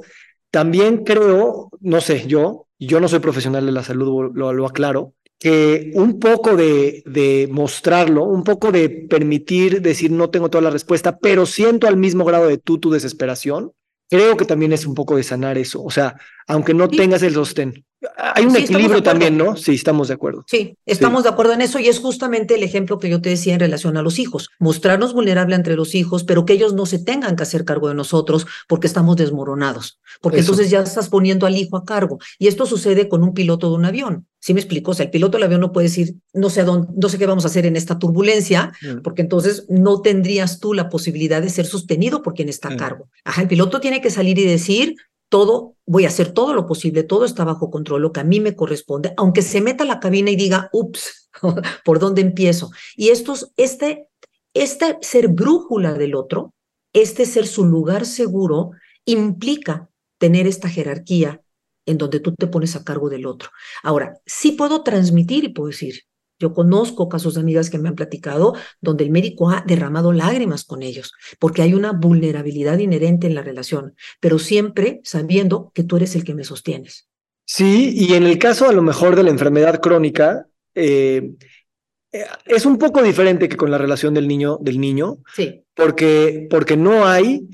también creo, no sé, yo, yo no soy profesional de la salud, lo, aclaro, que un poco de, de, mostrarlo, un poco de permitir decir no tengo toda la respuesta, pero siento al mismo grado de tú tu desesperación, creo que también es un poco de sanar eso. O sea, aunque no tengas el sostén. Hay un equilibrio también, ¿no? Sí, estamos de acuerdo. Sí, estamos de acuerdo en eso y es justamente el ejemplo que yo te decía en relación a los hijos. Mostrarnos vulnerable entre los hijos, pero que ellos no se tengan que hacer cargo de nosotros porque estamos desmoronados. Porque entonces ya estás poniendo al hijo a cargo. Y esto sucede con un piloto de un avión. ¿Sí me explico? O sea, el piloto del avión no puede decir, no sé, dónde, no sé qué vamos a hacer en esta turbulencia, mm. porque entonces no tendrías tú la posibilidad de ser sostenido por quien está a mm. cargo. Ajá, el piloto tiene que salir y decir, todo, voy a hacer todo lo posible, todo está bajo control, lo que a mí me corresponde, aunque se meta a la cabina y diga, ups, ¿por dónde empiezo? Y estos, este, este ser brújula del otro, este ser su lugar seguro, implica tener esta jerarquía en donde tú te pones a cargo del otro. Ahora, sí puedo transmitir y puedo decir, yo conozco casos de amigas que me han platicado donde el médico ha derramado lágrimas con ellos, porque hay una vulnerabilidad inherente en la relación, pero siempre sabiendo que tú eres el que me sostienes. Sí, y en el caso a lo mejor de la enfermedad crónica, eh, eh, es un poco diferente que con la relación del niño, del niño, sí. porque, porque no hay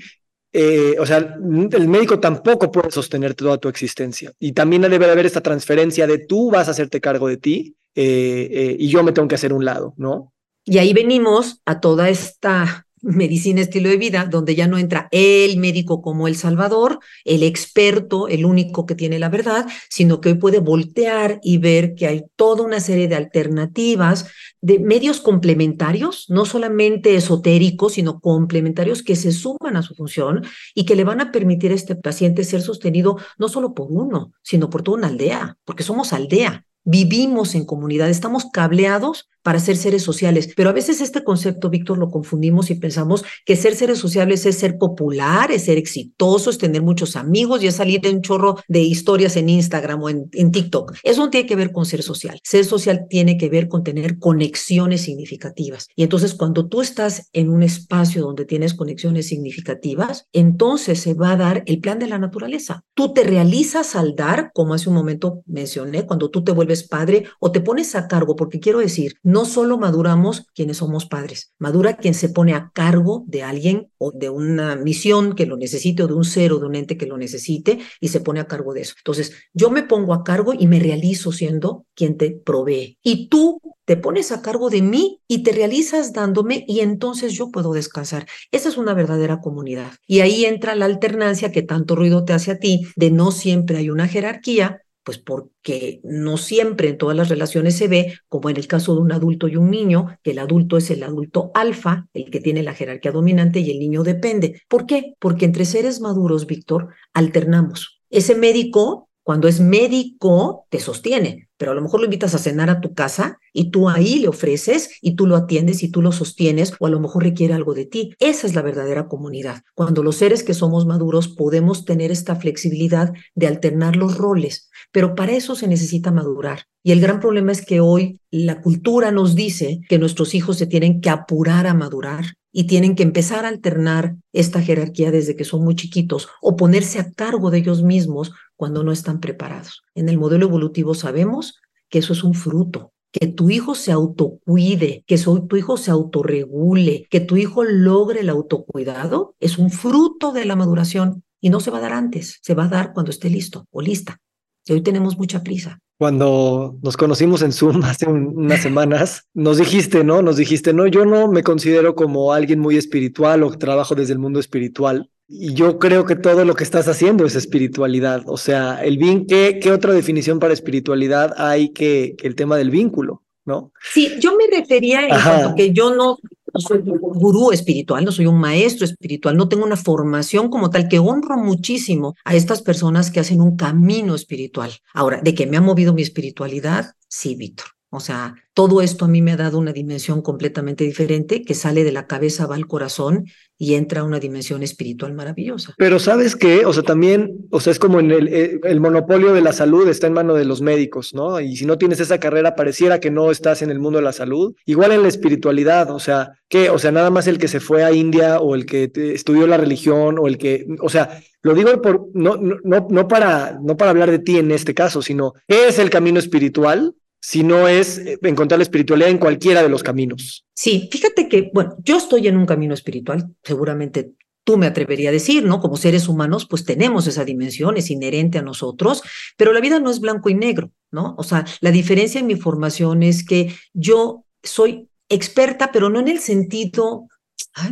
eh, o sea, el médico tampoco puede sostener toda tu existencia. Y también debe haber esta transferencia de tú vas a hacerte cargo de ti eh, eh, y yo me tengo que hacer un lado, ¿no? Y ahí venimos a toda esta medicina estilo de vida, donde ya no entra el médico como el salvador, el experto, el único que tiene la verdad, sino que hoy puede voltear y ver que hay toda una serie de alternativas, de medios complementarios, no solamente esotéricos, sino complementarios que se suman a su función y que le van a permitir a este paciente ser sostenido no solo por uno, sino por toda una aldea, porque somos aldea. Vivimos en comunidad, estamos cableados para ser seres sociales. Pero a veces este concepto, Víctor, lo confundimos y pensamos que ser seres sociales es ser popular, es ser exitoso, es tener muchos amigos y es salir de un chorro de historias en Instagram o en, en TikTok. Eso no tiene que ver con ser social. Ser social tiene que ver con tener conexiones significativas. Y entonces cuando tú estás en un espacio donde tienes conexiones significativas, entonces se va a dar el plan de la naturaleza. Tú te realizas al dar, como hace un momento mencioné, cuando tú te vuelves padre o te pones a cargo, porque quiero decir, No solo maduramos quienes somos padres, madura quien se pone a cargo de alguien o de una misión que lo necesite o de un ser o de un ente que lo necesite y se pone a cargo de eso. Entonces, yo me pongo a cargo y me realizo siendo quien te provee. Y tú te pones a cargo de mí y te realizas dándome y entonces yo puedo descansar. Esa es una verdadera comunidad. Y ahí entra la alternancia que tanto ruido te hace a ti de no siempre hay una jerarquía, pues porque no siempre en todas las relaciones se ve, como en el caso de un adulto y un niño, que el adulto es el adulto alfa, el que tiene la jerarquía dominante y el niño depende. ¿Por qué? Porque entre seres maduros, Víctor, alternamos. Ese médico cuando es médico, te sostiene, pero a lo mejor lo invitas a cenar a tu casa y tú ahí le ofreces y tú lo atiendes y tú lo sostienes o a lo mejor requiere algo de ti. Esa es la verdadera comunidad. Cuando los seres que somos maduros podemos tener esta flexibilidad de alternar los roles, pero para eso se necesita madurar. Y el gran problema es que hoy la cultura nos dice que nuestros hijos se tienen que apurar a madurar y tienen que empezar a alternar esta jerarquía desde que son muy chiquitos o ponerse a cargo de ellos mismos cuando no están preparados. En el modelo evolutivo sabemos que eso es un fruto, que tu hijo se autocuide, que tu hijo se autorregule, que tu hijo logre el autocuidado, es un fruto de la maduración y no se va a dar antes, se va a dar cuando esté listo o lista. Y hoy tenemos mucha prisa. Cuando nos conocimos en Zoom hace unas semanas, nos dijiste, ¿no? Nos dijiste, no, yo no me considero como alguien muy espiritual o trabajo desde el mundo espiritual. Y yo creo que todo lo que estás haciendo es espiritualidad. O sea, el ¿qué, qué otra definición para espiritualidad hay que, que el tema del vínculo? ¿No? Sí, yo me refería en cuanto que yo no, no soy un gurú espiritual, no soy un maestro espiritual, no tengo una formación como tal, que honro muchísimo a estas personas que hacen un camino espiritual. Ahora, de que me ha movido mi espiritualidad, sí, Víctor. O sea, todo esto a mí me ha dado una dimensión completamente diferente que sale de la cabeza, va al corazón y entra a una dimensión espiritual maravillosa. Pero sabes qué, o sea, también, o sea, es como en el, eh, el, monopolio de la salud está en mano de los médicos, ¿no? Y si no tienes esa carrera, pareciera que no estás en el mundo de la salud. Igual en la espiritualidad, o sea, ¿qué? O sea, nada más el que se fue a India o el que estudió la religión o el que, o sea, lo digo por, no, no, no, para, no para hablar de ti en este caso, sino, ¿qué es el camino espiritual? Si no es eh, encontrar la espiritualidad en cualquiera de los caminos. Sí, fíjate que, bueno, yo estoy en un camino espiritual, seguramente tú me atrevería a decir, ¿no? Como seres humanos, pues tenemos esa dimensión, es inherente a nosotros, pero la vida no es blanco y negro, ¿no? O sea, la diferencia en mi formación es que yo soy experta, pero no en el sentido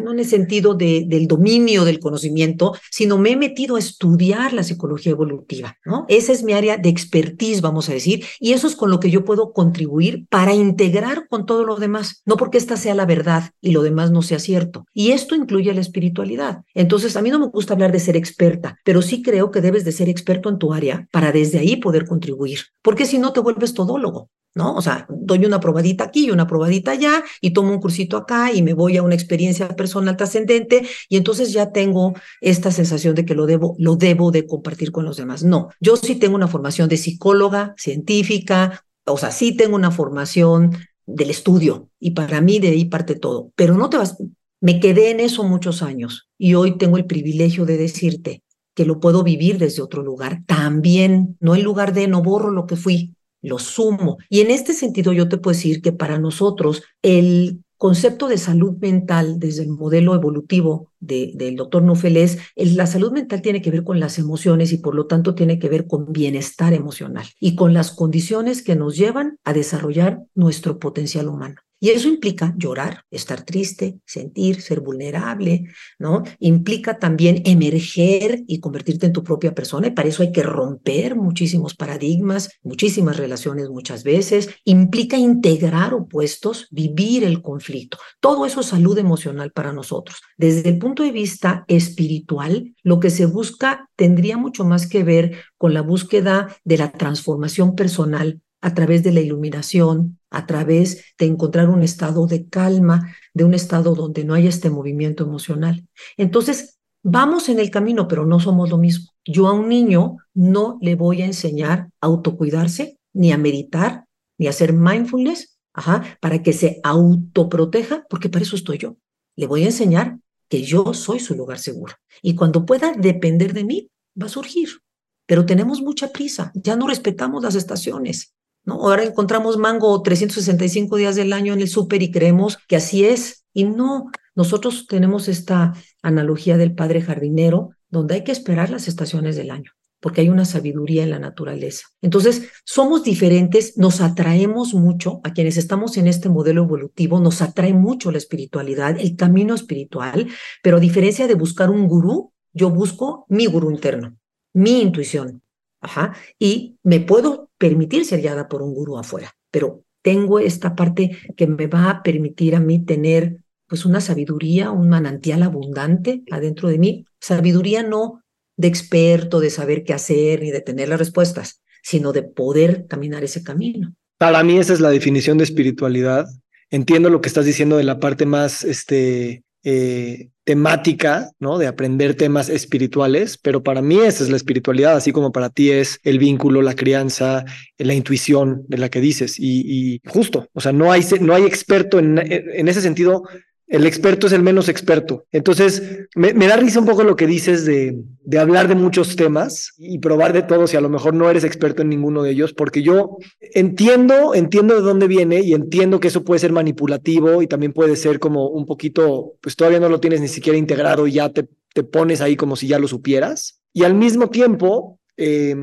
no en el sentido de, del dominio del conocimiento, sino me he metido a estudiar la psicología evolutiva, ¿no? Esa es mi área de expertise, vamos a decir, y eso es con lo que yo puedo contribuir para integrar con todo lo demás, no porque esta sea la verdad y lo demás no sea cierto. Y esto incluye la espiritualidad. Entonces, a mí no me gusta hablar de ser experta, pero sí creo que debes de ser experto en tu área para desde ahí poder contribuir, porque si no te vuelves todólogo. ¿No? O sea, doy una probadita aquí y una probadita allá y tomo un cursito acá y me voy a una experiencia personal trascendente y entonces ya tengo esta sensación de que lo debo, lo debo de compartir con los demás. No, yo sí tengo una formación de psicóloga, científica, o sea, sí tengo una formación del estudio y para mí de ahí parte todo, pero no te vas, me quedé en eso muchos años y hoy tengo el privilegio de decirte que lo puedo vivir desde otro lugar también, no en lugar de no borro lo que fui, lo sumo. Y en este sentido yo te puedo decir que para nosotros el concepto de salud mental desde el modelo evolutivo del doctor Nuffel es la salud mental tiene que ver con las emociones y por lo tanto tiene que ver con bienestar emocional y con las condiciones que nos llevan a desarrollar nuestro potencial humano. Y eso implica llorar, estar triste, sentir, ser vulnerable, ¿no? Implica también emerger y convertirte en tu propia persona y para eso hay que romper muchísimos paradigmas, muchísimas relaciones muchas veces. Implica integrar opuestos, vivir el conflicto. Todo eso es salud emocional para nosotros. Desde el punto de vista espiritual, lo que se busca tendría mucho más que ver con la búsqueda de la transformación personal a través de la iluminación, a través de encontrar un estado de calma, de un estado donde no hay este movimiento emocional. Entonces, vamos en el camino, pero no somos lo mismo. Yo a un niño no le voy a enseñar a autocuidarse, ni a meditar, ni a hacer mindfulness, ajá, para que se autoproteja, porque para eso estoy yo. Le voy a enseñar que yo soy su lugar seguro. Y cuando pueda depender de mí, va a surgir. Pero tenemos mucha prisa, ya no respetamos las estaciones. Ahora encontramos mango 365 días del año en el súper y creemos que así es. Y no, nosotros tenemos esta analogía del padre jardinero, donde hay que esperar las estaciones del año porque hay una sabiduría en la naturaleza. Entonces, somos diferentes, nos atraemos mucho, a quienes estamos en este modelo evolutivo, nos atrae mucho la espiritualidad, el camino espiritual, pero a diferencia de buscar un gurú, yo busco mi gurú interno, mi intuición. Ajá, y me puedo permitir ser guiada por un gurú afuera, pero tengo esta parte que me va a permitir a mí tener pues una sabiduría, un manantial abundante adentro de mí. Sabiduría no de experto, de saber qué hacer ni de tener las respuestas, sino de poder caminar ese camino. Para mí esa es la definición de espiritualidad. Entiendo lo que estás diciendo de la parte más este, eh, temática, ¿no? De aprender temas espirituales, pero para mí esa es la espiritualidad, así como para ti es el vínculo, la crianza, la intuición de la que dices. Y, justo, o sea, no hay, no hay experto en, en ese sentido el experto es el menos experto. Entonces, me, da risa un poco lo que dices de, hablar de muchos temas y probar de todos y a lo mejor no eres experto en ninguno de ellos, porque yo entiendo, entiendo de dónde viene y entiendo que eso puede ser manipulativo y también puede ser como un poquito, pues todavía no lo tienes ni siquiera integrado y ya te, te pones ahí como si ya lo supieras. Y al mismo tiempo, eh,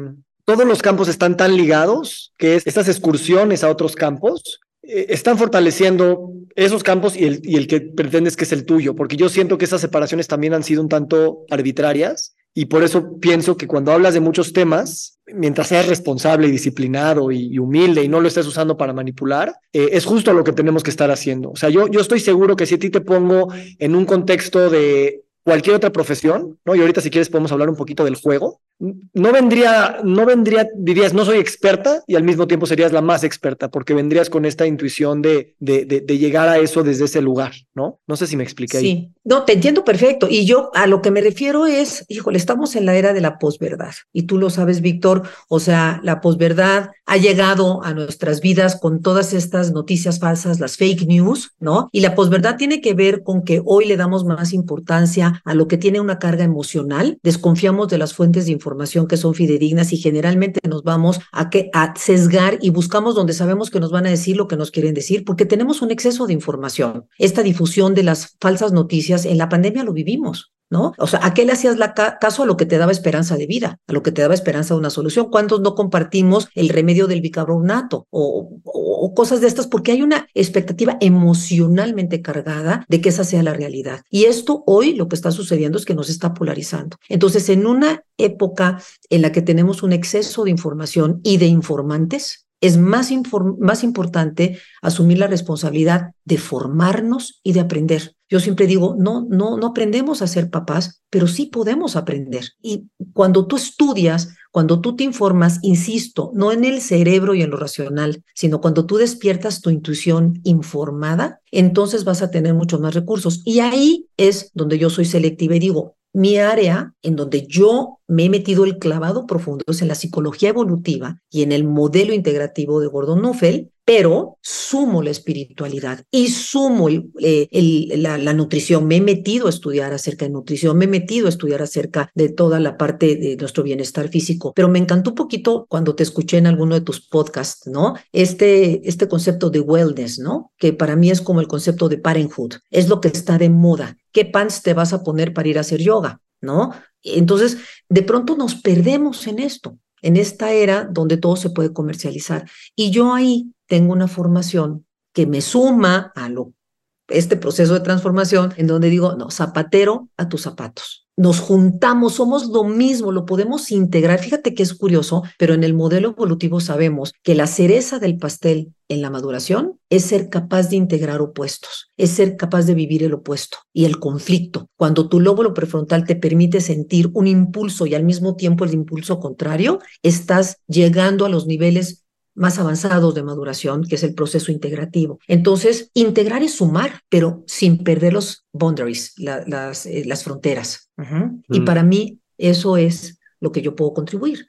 todos los campos están tan ligados que es estas excursiones a otros campos eh, están fortaleciendo esos campos y el, y el que pretendes que es el tuyo, porque yo siento que esas separaciones también han sido un tanto arbitrarias y por eso pienso que cuando hablas de muchos temas, mientras seas responsable y disciplinado y, humilde y no lo estés usando para manipular, eh, es justo lo que tenemos que estar haciendo. O sea, yo, yo estoy seguro que si a ti te pongo en un contexto de cualquier otra profesión, ¿no? Y ahorita si quieres podemos hablar un poquito del juego. No vendría, no vendría, dirías, no soy experta y al mismo tiempo serías la más experta porque vendrías con esta intuición de, de, de, llegar a eso desde ese lugar, ¿no? No sé si me expliqué. Sí, no, te entiendo perfecto. Y yo a lo que me refiero es, híjole, estamos en la era de la posverdad y tú lo sabes, Víctor, o sea, la posverdad ha llegado a nuestras vidas con todas estas noticias falsas, las fake news, ¿no? Y la posverdad tiene que ver con que hoy le damos más importancia a lo que tiene una carga emocional, desconfiamos de las fuentes de información que son fidedignas y generalmente nos vamos a, que, a sesgar y buscamos donde sabemos que nos van a decir lo que nos quieren decir, porque tenemos un exceso de información. Esta difusión de las falsas noticias en la pandemia lo vivimos. ¿No? O sea, ¿a qué le hacías la caso a lo que te daba esperanza de vida, a lo que te daba esperanza de una solución? ¿Cuántos no compartimos el remedio del bicarbonato o, o, cosas de estas? Porque hay una expectativa emocionalmente cargada de que esa sea la realidad. Y esto hoy lo que está sucediendo es que nos está polarizando. Entonces, en una época en la que tenemos un exceso de información y de informantes, es más, más importante asumir la responsabilidad de formarnos y de aprender. Yo siempre digo, no, no, no aprendemos a ser papás, pero sí podemos aprender. Y cuando tú estudias, cuando tú te informas, insisto, no en el cerebro y en lo racional, sino cuando tú despiertas tu intuición informada, entonces vas a tener muchos más recursos. Y ahí es donde yo soy selectiva y digo, mi área en donde yo me he metido el clavado profundo es en la psicología evolutiva y en el modelo integrativo de Gordon Nuffel, pero sumo la espiritualidad y sumo eh, la, la, nutrición. Me he metido a estudiar acerca de nutrición, me he metido a estudiar acerca de toda la parte de nuestro bienestar físico, pero me encantó un poquito cuando te escuché en alguno de tus podcasts, ¿no? Este, este concepto de wellness, ¿no? Que para mí es como el concepto de parenthood, es lo que está de moda. ¿Qué pants te vas a poner para ir a hacer yoga? ¿No? Entonces, de pronto nos perdemos en esto en esta era donde todo se puede comercializar. Y yo ahí tengo una formación que me suma a lo, este proceso de transformación en donde digo, no, zapatero a tus zapatos. Nos juntamos, somos lo mismo, lo podemos integrar. Fíjate que es curioso, pero en el modelo evolutivo sabemos que la cereza del pastel en la maduración es ser capaz de integrar opuestos, es ser capaz de vivir el opuesto y el conflicto. Cuando tu lóbulo prefrontal te permite sentir un impulso y al mismo tiempo el impulso contrario, estás llegando a los niveles más avanzados de maduración, que es el proceso integrativo. Entonces, integrar es sumar, pero sin perder los boundaries, las, eh, las fronteras. Y mm. para mí, eso es lo que yo puedo contribuir.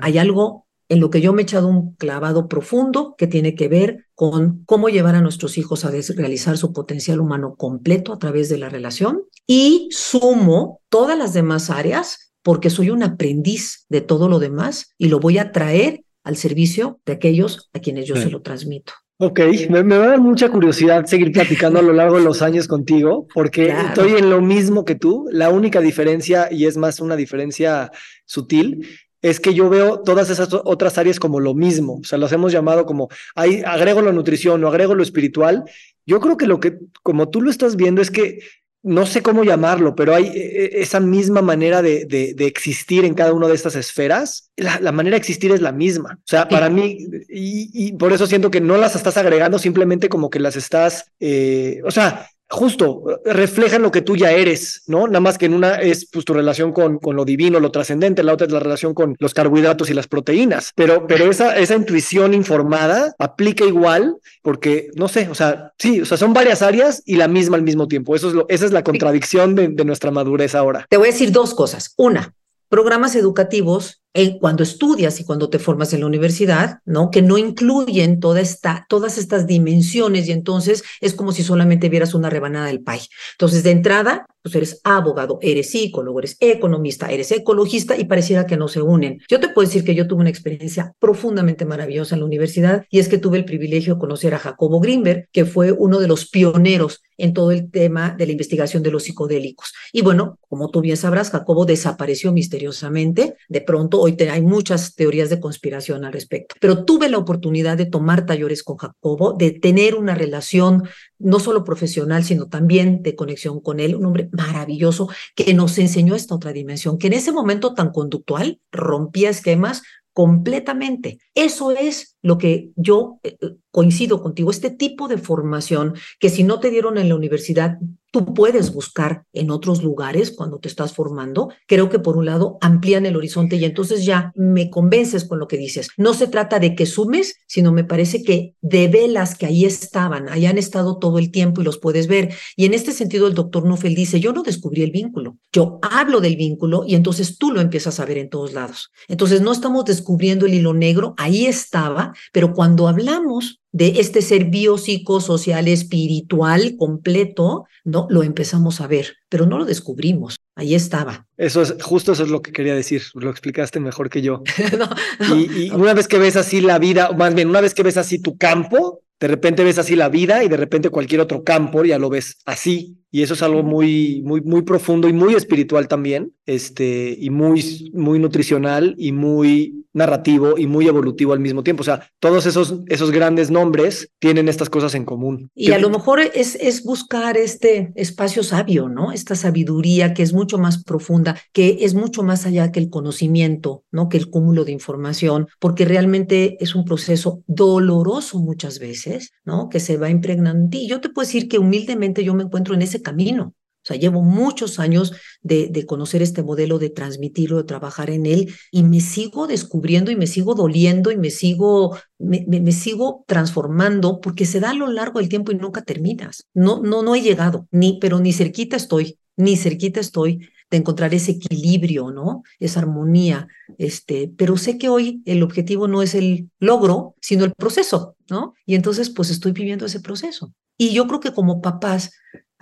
hay algo en lo que yo me he echado un clavado profundo que tiene que ver con cómo llevar a nuestros hijos a realizar su potencial humano completo a través de la relación y sumo todas las demás áreas porque soy un aprendiz de todo lo demás y lo voy a traer al servicio de aquellos a quienes yo se lo transmito. Ok, me, me, va a dar mucha curiosidad seguir platicando a lo largo de los años contigo, porque estoy en lo mismo que tú. La única diferencia, y es más una diferencia sutil, es que yo veo todas esas otras áreas como lo mismo. O sea, los hemos llamado como, ahí agrego la nutrición o agrego lo espiritual. Yo creo que lo que, como tú lo estás viendo, es que no sé cómo llamarlo, pero hay eh, eh, esa misma manera de, de, existir en cada una de estas esferas. La, manera de existir es la misma. O sea, para mí, y, por eso siento que no las estás agregando, simplemente como que las estás, eh, o sea, justo reflejan lo que tú ya eres, ¿no? Nada más que en una es pues tu relación con, con lo divino, lo trascendente, la otra es la relación con los carbohidratos y las proteínas, pero, pero esa, esa intuición informada aplica igual porque, no sé, o sea, sí, o sea, son varias áreas y la misma al mismo tiempo. Eso es lo, esa es la contradicción de, de nuestra madurez ahora. Te voy a decir dos cosas. Una, programas educativos cuando estudias y cuando te formas en la universidad, ¿no? Que no incluyen toda esta, todas estas dimensiones y entonces es como si solamente vieras una rebanada del pay. Entonces, de entrada, pues eres abogado, eres psicólogo, eres economista, eres ecologista y pareciera que no se unen. Yo te puedo decir que yo tuve una experiencia profundamente maravillosa en la universidad y es que tuve el privilegio de conocer a Jacobo Greenberg, que fue uno de los pioneros en todo el tema de la investigación de los psicodélicos. Y bueno, como tú bien sabrás, Jacobo desapareció misteriosamente. De pronto hoy hay muchas teorías de conspiración al respecto, pero tuve la oportunidad de tomar talleres con Jacobo, de tener una relación no solo profesional, sino también de conexión con él, un hombre maravilloso que nos enseñó esta otra dimensión, que en ese momento tan conductual rompía esquemas completamente. Eso es lo que yo eh, coincido contigo, este tipo de formación que si no te dieron en la universidad, tú puedes buscar en otros lugares cuando te estás formando, creo que por un lado amplían el horizonte y entonces ya me convences con lo que dices. No se trata de que sumes, sino me parece que de velas que ahí estaban, ahí han estado todo el tiempo y los puedes ver. Y en este sentido el doctor Nuffel dice, yo no descubrí el vínculo, yo hablo del vínculo y entonces tú lo empiezas a ver en todos lados. Entonces no estamos descubriendo el hilo negro, ahí estaba, pero cuando hablamos de este ser biopsicosocial espiritual completo, ¿no? Lo empezamos a ver, pero no lo descubrimos. Ahí estaba. Eso es, justo eso es lo que quería decir. Lo explicaste mejor que yo. y, y una vez que ves así la vida, más bien, una vez que ves así tu campo, de repente ves así la vida y de repente cualquier otro campo ya lo ves así. Y eso es algo muy, muy, muy profundo y muy espiritual también, este, y muy, muy nutricional y muy narrativo y muy evolutivo al mismo tiempo. O sea, todos esos, esos grandes nombres tienen estas cosas en común. Y a lo mejor es, es buscar este espacio sabio, ¿no? Esta sabiduría que es mucho más profunda, que es mucho más allá que el conocimiento, ¿no? Que el cúmulo de información, porque realmente es un proceso doloroso muchas veces, ¿no? Que se va impregnando. Y yo te puedo decir que humildemente yo me encuentro en ese camino. O sea, llevo muchos años de, de, conocer este modelo, de transmitirlo, de trabajar en él, y me sigo descubriendo y me sigo doliendo y me sigo, me, me, sigo transformando porque se da a lo largo del tiempo y nunca terminas. No, no, no he llegado, ni, pero ni cerquita estoy, ni cerquita estoy de encontrar ese equilibrio, ¿no? Esa armonía, este, pero sé que hoy el objetivo no es el logro, sino el proceso, ¿no? Y entonces, pues estoy viviendo ese proceso. Y yo creo que como papás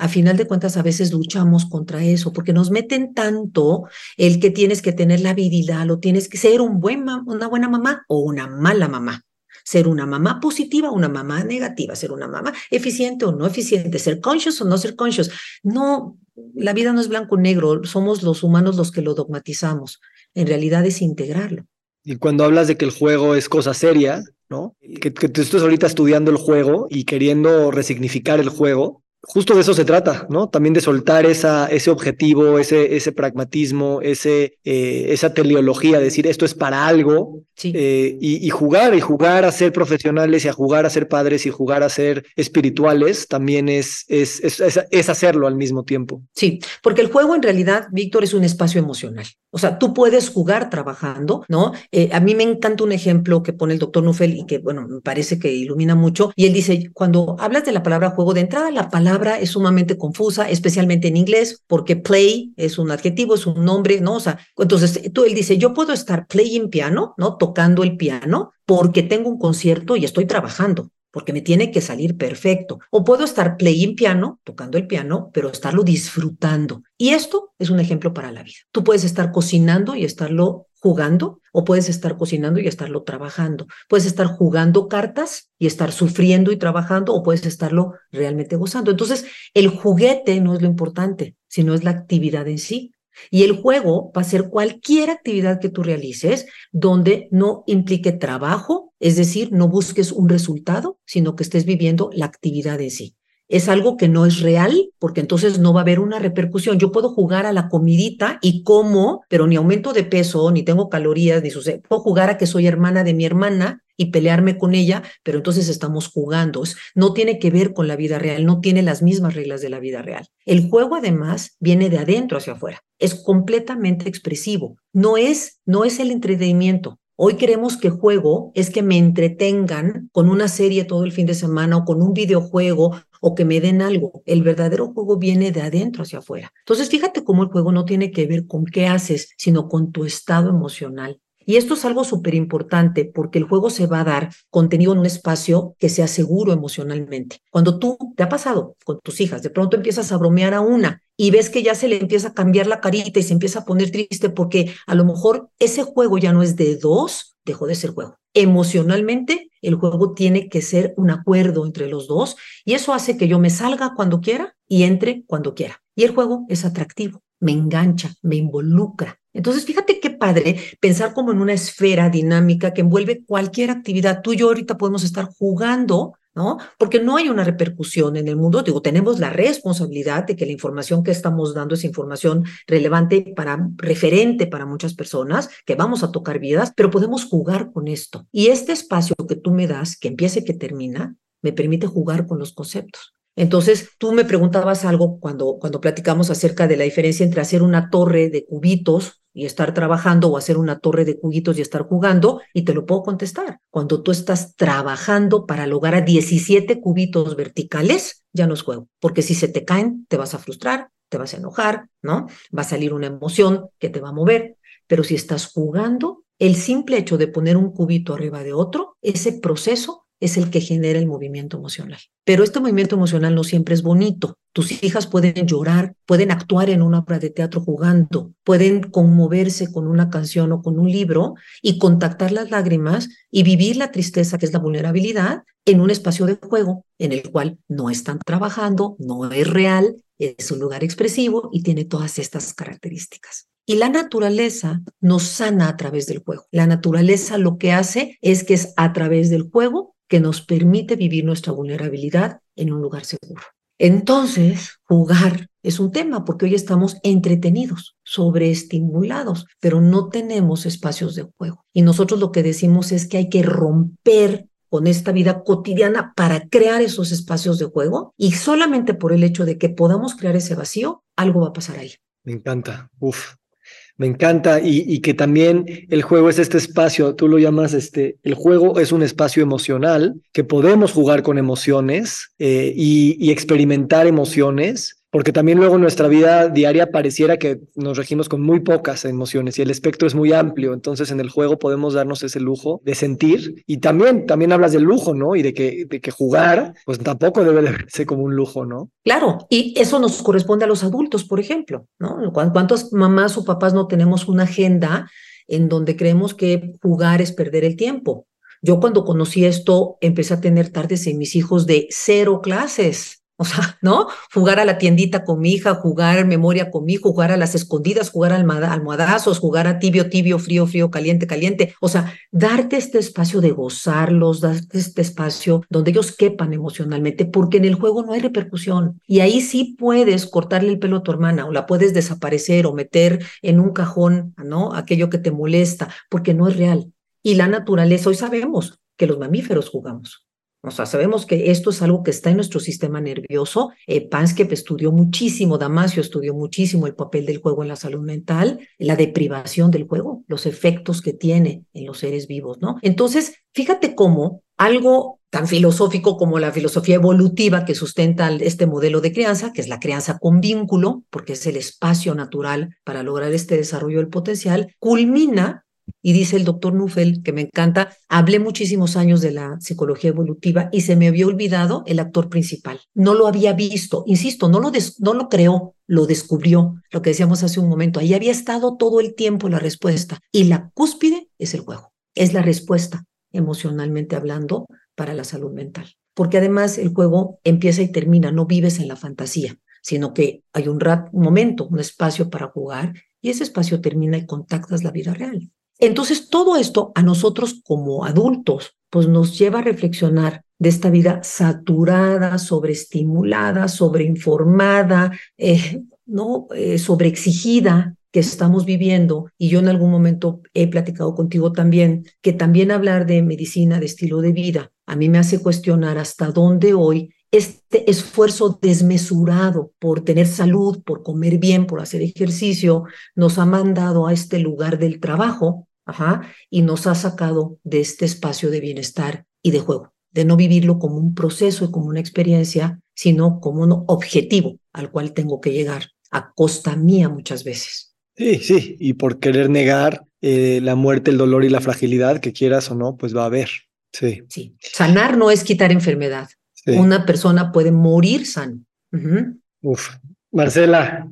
a final de cuentas a veces luchamos contra eso, porque nos meten tanto el que tienes que tener la habilidad, o tienes que ser un buen una buena mamá o una mala mamá. Ser una mamá positiva una mamá negativa, ser una mamá eficiente o no eficiente, ser conscious o no ser conscious. No, la vida no es blanco o negro, somos los humanos los que lo dogmatizamos. En realidad es integrarlo. Y cuando hablas de que el juego es cosa seria, ¿no? Que, que tú estás ahorita estudiando el juego y queriendo resignificar el juego, justo de eso se trata, ¿no? También de soltar esa, ese objetivo, ese, ese pragmatismo, ese, eh, esa teleología, decir esto es para algo, eh, y, jugar, y jugar a ser profesionales, y a jugar a ser padres, y jugar a ser espirituales, también es, es, es, es hacerlo al mismo tiempo. Sí, porque el juego en realidad, Víctor, es un espacio emocional. O sea, tú puedes jugar trabajando, ¿no? Eh, a mí me encanta un ejemplo que pone el doctor Nuffel y que, bueno, me parece que ilumina mucho, y él dice, cuando hablas de la palabra juego, de entrada la palabra es sumamente confusa, especialmente en inglés, porque play es un adjetivo, es un nombre, ¿no? O sea, entonces tú, él dice, yo puedo estar playing piano, ¿no? Tocando el piano, porque tengo un concierto y estoy trabajando porque me tiene que salir perfecto. O puedo estar playing piano, tocando el piano, pero estarlo disfrutando. Y esto es un ejemplo para la vida. Tú puedes estar cocinando y estarlo jugando o puedes estar cocinando y estarlo trabajando. Puedes estar jugando cartas y estar sufriendo y trabajando o puedes estarlo realmente gozando. Entonces, el juguete no es lo importante, sino es la actividad en sí. Y el juego va a ser cualquier actividad que tú realices donde no implique trabajo, es decir, no busques un resultado, sino que estés viviendo la actividad en sí es algo que no es real, porque entonces no va a haber una repercusión. Yo puedo jugar a la comidita y como, pero ni aumento de peso, ni tengo calorías, ni sucede. Puedo jugar a que soy hermana de mi hermana y pelearme con ella, pero entonces estamos jugando. No tiene que ver con la vida real, no tiene las mismas reglas de la vida real. El juego además viene de adentro hacia afuera, es completamente expresivo, no es, no es el entretenimiento, Hoy queremos que juego es que me entretengan con una serie todo el fin de semana o con un videojuego o que me den algo. El verdadero juego viene de adentro hacia afuera. Entonces, fíjate cómo el juego no tiene que ver con qué haces, sino con tu estado emocional. Y esto es algo súper importante porque el juego se va a dar contenido en un espacio que sea seguro emocionalmente. Cuando tú te ha pasado con tus hijas, de pronto empiezas a bromear a una y ves que ya se le empieza a cambiar la carita y se empieza a poner triste porque a lo mejor ese juego ya no es de dos, dejó de ser juego. Emocionalmente, el juego tiene que ser un acuerdo entre los dos y eso hace que yo me salga cuando quiera y entre cuando quiera. Y el juego es atractivo, me engancha, me involucra. Entonces, fíjate qué padre pensar como en una esfera dinámica que envuelve cualquier actividad. Tú y yo ahorita podemos estar jugando ¿no? Porque no hay una repercusión en el mundo. Digo, tenemos la responsabilidad de que la información que estamos dando es información relevante para, referente para muchas personas, que vamos a tocar vidas, pero podemos jugar con esto. Y este espacio que tú me das, que empieza y que termina, me permite jugar con los conceptos. Entonces, tú me preguntabas algo cuando, cuando platicamos acerca de la diferencia entre hacer una torre de cubitos y estar trabajando o hacer una torre de cubitos y estar jugando, y te lo puedo contestar. Cuando tú estás trabajando para lograr 17 cubitos verticales, ya no es juego, porque si se te caen, te vas a frustrar, te vas a enojar, ¿no? Va a salir una emoción que te va a mover, pero si estás jugando, el simple hecho de poner un cubito arriba de otro, ese proceso es el que genera el movimiento emocional. Pero este movimiento emocional no siempre es bonito. Tus hijas pueden llorar, pueden actuar en una obra de teatro jugando, pueden conmoverse con una canción o con un libro y contactar las lágrimas y vivir la tristeza, que es la vulnerabilidad, en un espacio de juego en el cual no están trabajando, no es real, es un lugar expresivo y tiene todas estas características. Y la naturaleza nos sana a través del juego. La naturaleza lo que hace es que es a través del juego que nos permite vivir nuestra vulnerabilidad en un lugar seguro. Entonces, jugar es un tema porque hoy estamos entretenidos, sobreestimulados, pero no tenemos espacios de juego. Y nosotros lo que decimos es que hay que romper con esta vida cotidiana para crear esos espacios de juego y solamente por el hecho de que podamos crear ese vacío, algo va a pasar ahí. Me encanta. Uf, me encanta y, que también el juego es este espacio, tú lo llamas, este, el juego es un espacio emocional, que podemos jugar con emociones eh, y, experimentar emociones porque también luego nuestra vida diaria pareciera que nos regimos con muy pocas emociones y el espectro es muy amplio, entonces en el juego podemos darnos ese lujo de sentir y también, también hablas del lujo, ¿no? Y de que, de que jugar, pues tampoco debe de verse como un lujo, ¿no? Claro, y eso nos corresponde a los adultos, por ejemplo, ¿no? ¿Cuántas mamás o papás no tenemos una agenda en donde creemos que jugar es perder el tiempo? Yo cuando conocí esto empecé a tener tardes en mis hijos de cero clases o sea, ¿no? Jugar a la tiendita con mi hija, jugar memoria con mi hijo, jugar a las escondidas, jugar almohadazos, jugar a tibio, tibio, frío, frío, caliente, caliente. O sea, darte este espacio de gozarlos, darte este espacio donde ellos quepan emocionalmente, porque en el juego no hay repercusión. Y ahí sí puedes cortarle el pelo a tu hermana o la puedes desaparecer o meter en un cajón, ¿no? Aquello que te molesta, porque no es real. Y la naturaleza, hoy sabemos que los mamíferos jugamos. O sea, sabemos que esto es algo que está en nuestro sistema nervioso. Eh, estudió muchísimo, Damasio estudió muchísimo el papel del juego en la salud mental, la deprivación del juego, los efectos que tiene en los seres vivos, ¿no? Entonces, fíjate cómo algo tan filosófico como la filosofía evolutiva que sustenta este modelo de crianza, que es la crianza con vínculo, porque es el espacio natural para lograr este desarrollo del potencial, culmina Y dice el doctor Nuffel, que me encanta, hablé muchísimos años de la psicología evolutiva y se me había olvidado el actor principal. No lo había visto, insisto, no lo, no lo creó, lo descubrió, lo que decíamos hace un momento. Ahí había estado todo el tiempo la respuesta. Y la cúspide es el juego, es la respuesta emocionalmente hablando para la salud mental. Porque además el juego empieza y termina, no vives en la fantasía, sino que hay un, un momento, un espacio para jugar y ese espacio termina y contactas la vida real. Entonces, todo esto a nosotros como adultos, pues nos lleva a reflexionar de esta vida saturada, sobreestimulada, sobreinformada, eh, ¿no? Eh, sobreexigida que estamos viviendo, y yo en algún momento he platicado contigo también, que también hablar de medicina, de estilo de vida, a mí me hace cuestionar hasta dónde hoy este esfuerzo desmesurado por tener salud, por comer bien, por hacer ejercicio, nos ha mandado a este lugar del trabajo ajá, y nos ha sacado de este espacio de bienestar y de juego, de no vivirlo como un proceso y como una experiencia, sino como un objetivo al cual tengo que llegar a costa mía muchas veces. Sí, sí, y por querer negar eh, la muerte, el dolor y la fragilidad, que quieras o no, pues va a haber. Sí. Sí. Sanar no es quitar enfermedad. Una persona puede morir sano. Uf, Marcela,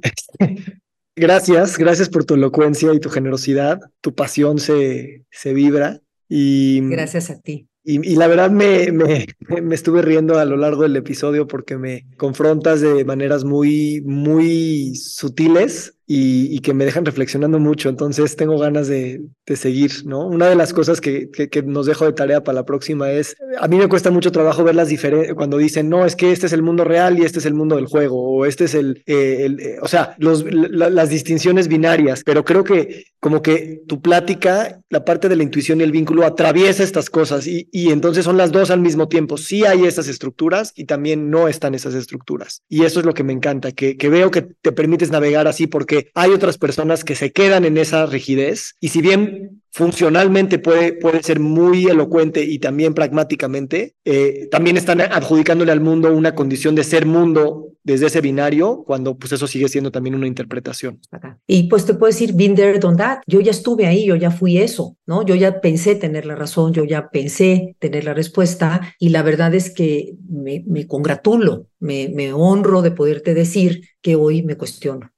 gracias, gracias por tu elocuencia y tu generosidad. Tu pasión se, se vibra. Y, gracias a ti. Y, la verdad me, me, me, estuve riendo a lo largo del episodio porque me confrontas de maneras muy, muy sutiles y, que me dejan reflexionando mucho. Entonces tengo ganas de, de seguir, ¿no? Una de las cosas que, que, nos dejo de tarea para la próxima es, a mí me cuesta mucho trabajo ver las diferencias cuando dicen, no, es que este es el mundo real y este es el mundo del juego, o este es el, eh, el eh, o sea, los, las distinciones binarias, pero creo que como que tu plática, la parte de la intuición y el vínculo atraviesa estas cosas y, y entonces son las dos al mismo tiempo. Sí hay esas estructuras y también no están esas estructuras. Y eso es lo que me encanta, que, que veo que te permites navegar así porque hay otras personas que se quedan en esa rigidez y si bien funcionalmente puede, puede ser muy elocuente y también pragmáticamente, eh, también están adjudicándole al mundo una condición de ser mundo desde ese binario, cuando pues eso sigue siendo también una interpretación. Y pues te puedo decir, been there, done that. Yo ya estuve ahí, yo ya fui eso, ¿no? Yo ya pensé tener la razón, yo ya pensé tener la respuesta y la verdad es que me, me congratulo, me, me honro de poderte decir que hoy me cuestiono.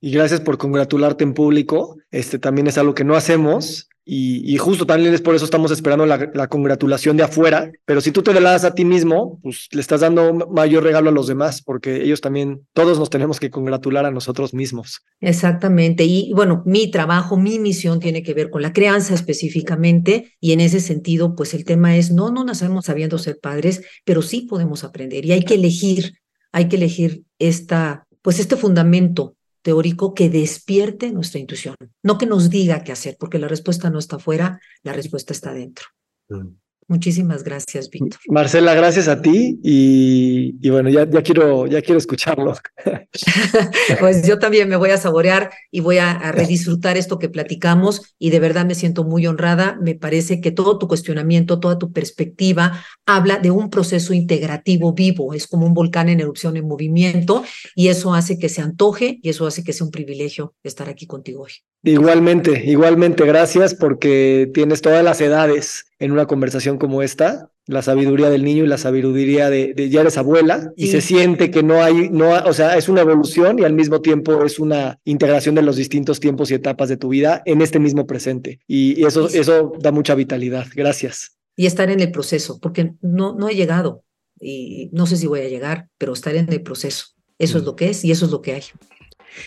Y gracias por congratularte en público. Este también es algo que no hacemos y, justo también es por eso estamos esperando la, congratulación de afuera. Pero si tú te la das a ti mismo, pues le estás dando mayor regalo a los demás, porque ellos también, todos nos tenemos que congratular a nosotros mismos. Exactamente. Y bueno, mi trabajo, mi misión tiene que ver con la crianza específicamente. Y en ese sentido, pues el tema es, no, no nacemos sabiendo ser padres, pero sí podemos aprender y hay que elegir, hay que elegir esta, pues este fundamento teórico que despierte nuestra intuición, no que nos diga qué hacer, porque la respuesta no está afuera, la respuesta está dentro. Mm. Muchísimas gracias, Víctor. Marcela, gracias a ti y, bueno, ya, ya, quiero, ya quiero escucharlo. pues yo también me voy a saborear y voy a, a, redisfrutar esto que platicamos y de verdad me siento muy honrada. Me parece que todo tu cuestionamiento, toda tu perspectiva habla de un proceso integrativo vivo, es como un volcán en erupción en movimiento y eso hace que se antoje y eso hace que sea un privilegio estar aquí contigo hoy. Igualmente, igualmente, gracias porque tienes todas las edades en una conversación como esta, la sabiduría del niño y la sabiduría de, ya eres abuela y se siente que no hay, no, o sea, es una evolución y al mismo tiempo es una integración de los distintos tiempos y etapas de tu vida en este mismo presente y, eso, eso da mucha vitalidad. Gracias. Y estar en el proceso, porque no, no he llegado y no sé si voy a llegar, pero estar en el proceso. Eso es mm. lo que es y eso es lo que hay.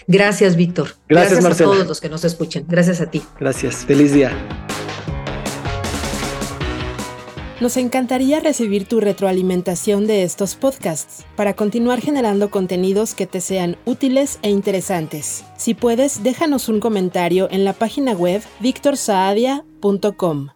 Gracias, Víctor. Gracias, Gracias a todos los que nos escuchen. Gracias a ti. Gracias. Feliz día. Nos encantaría recibir tu retroalimentación de estos podcasts para continuar generando contenidos que te sean útiles e interesantes. Si puedes, déjanos un comentario en la página web victorsaadia.com.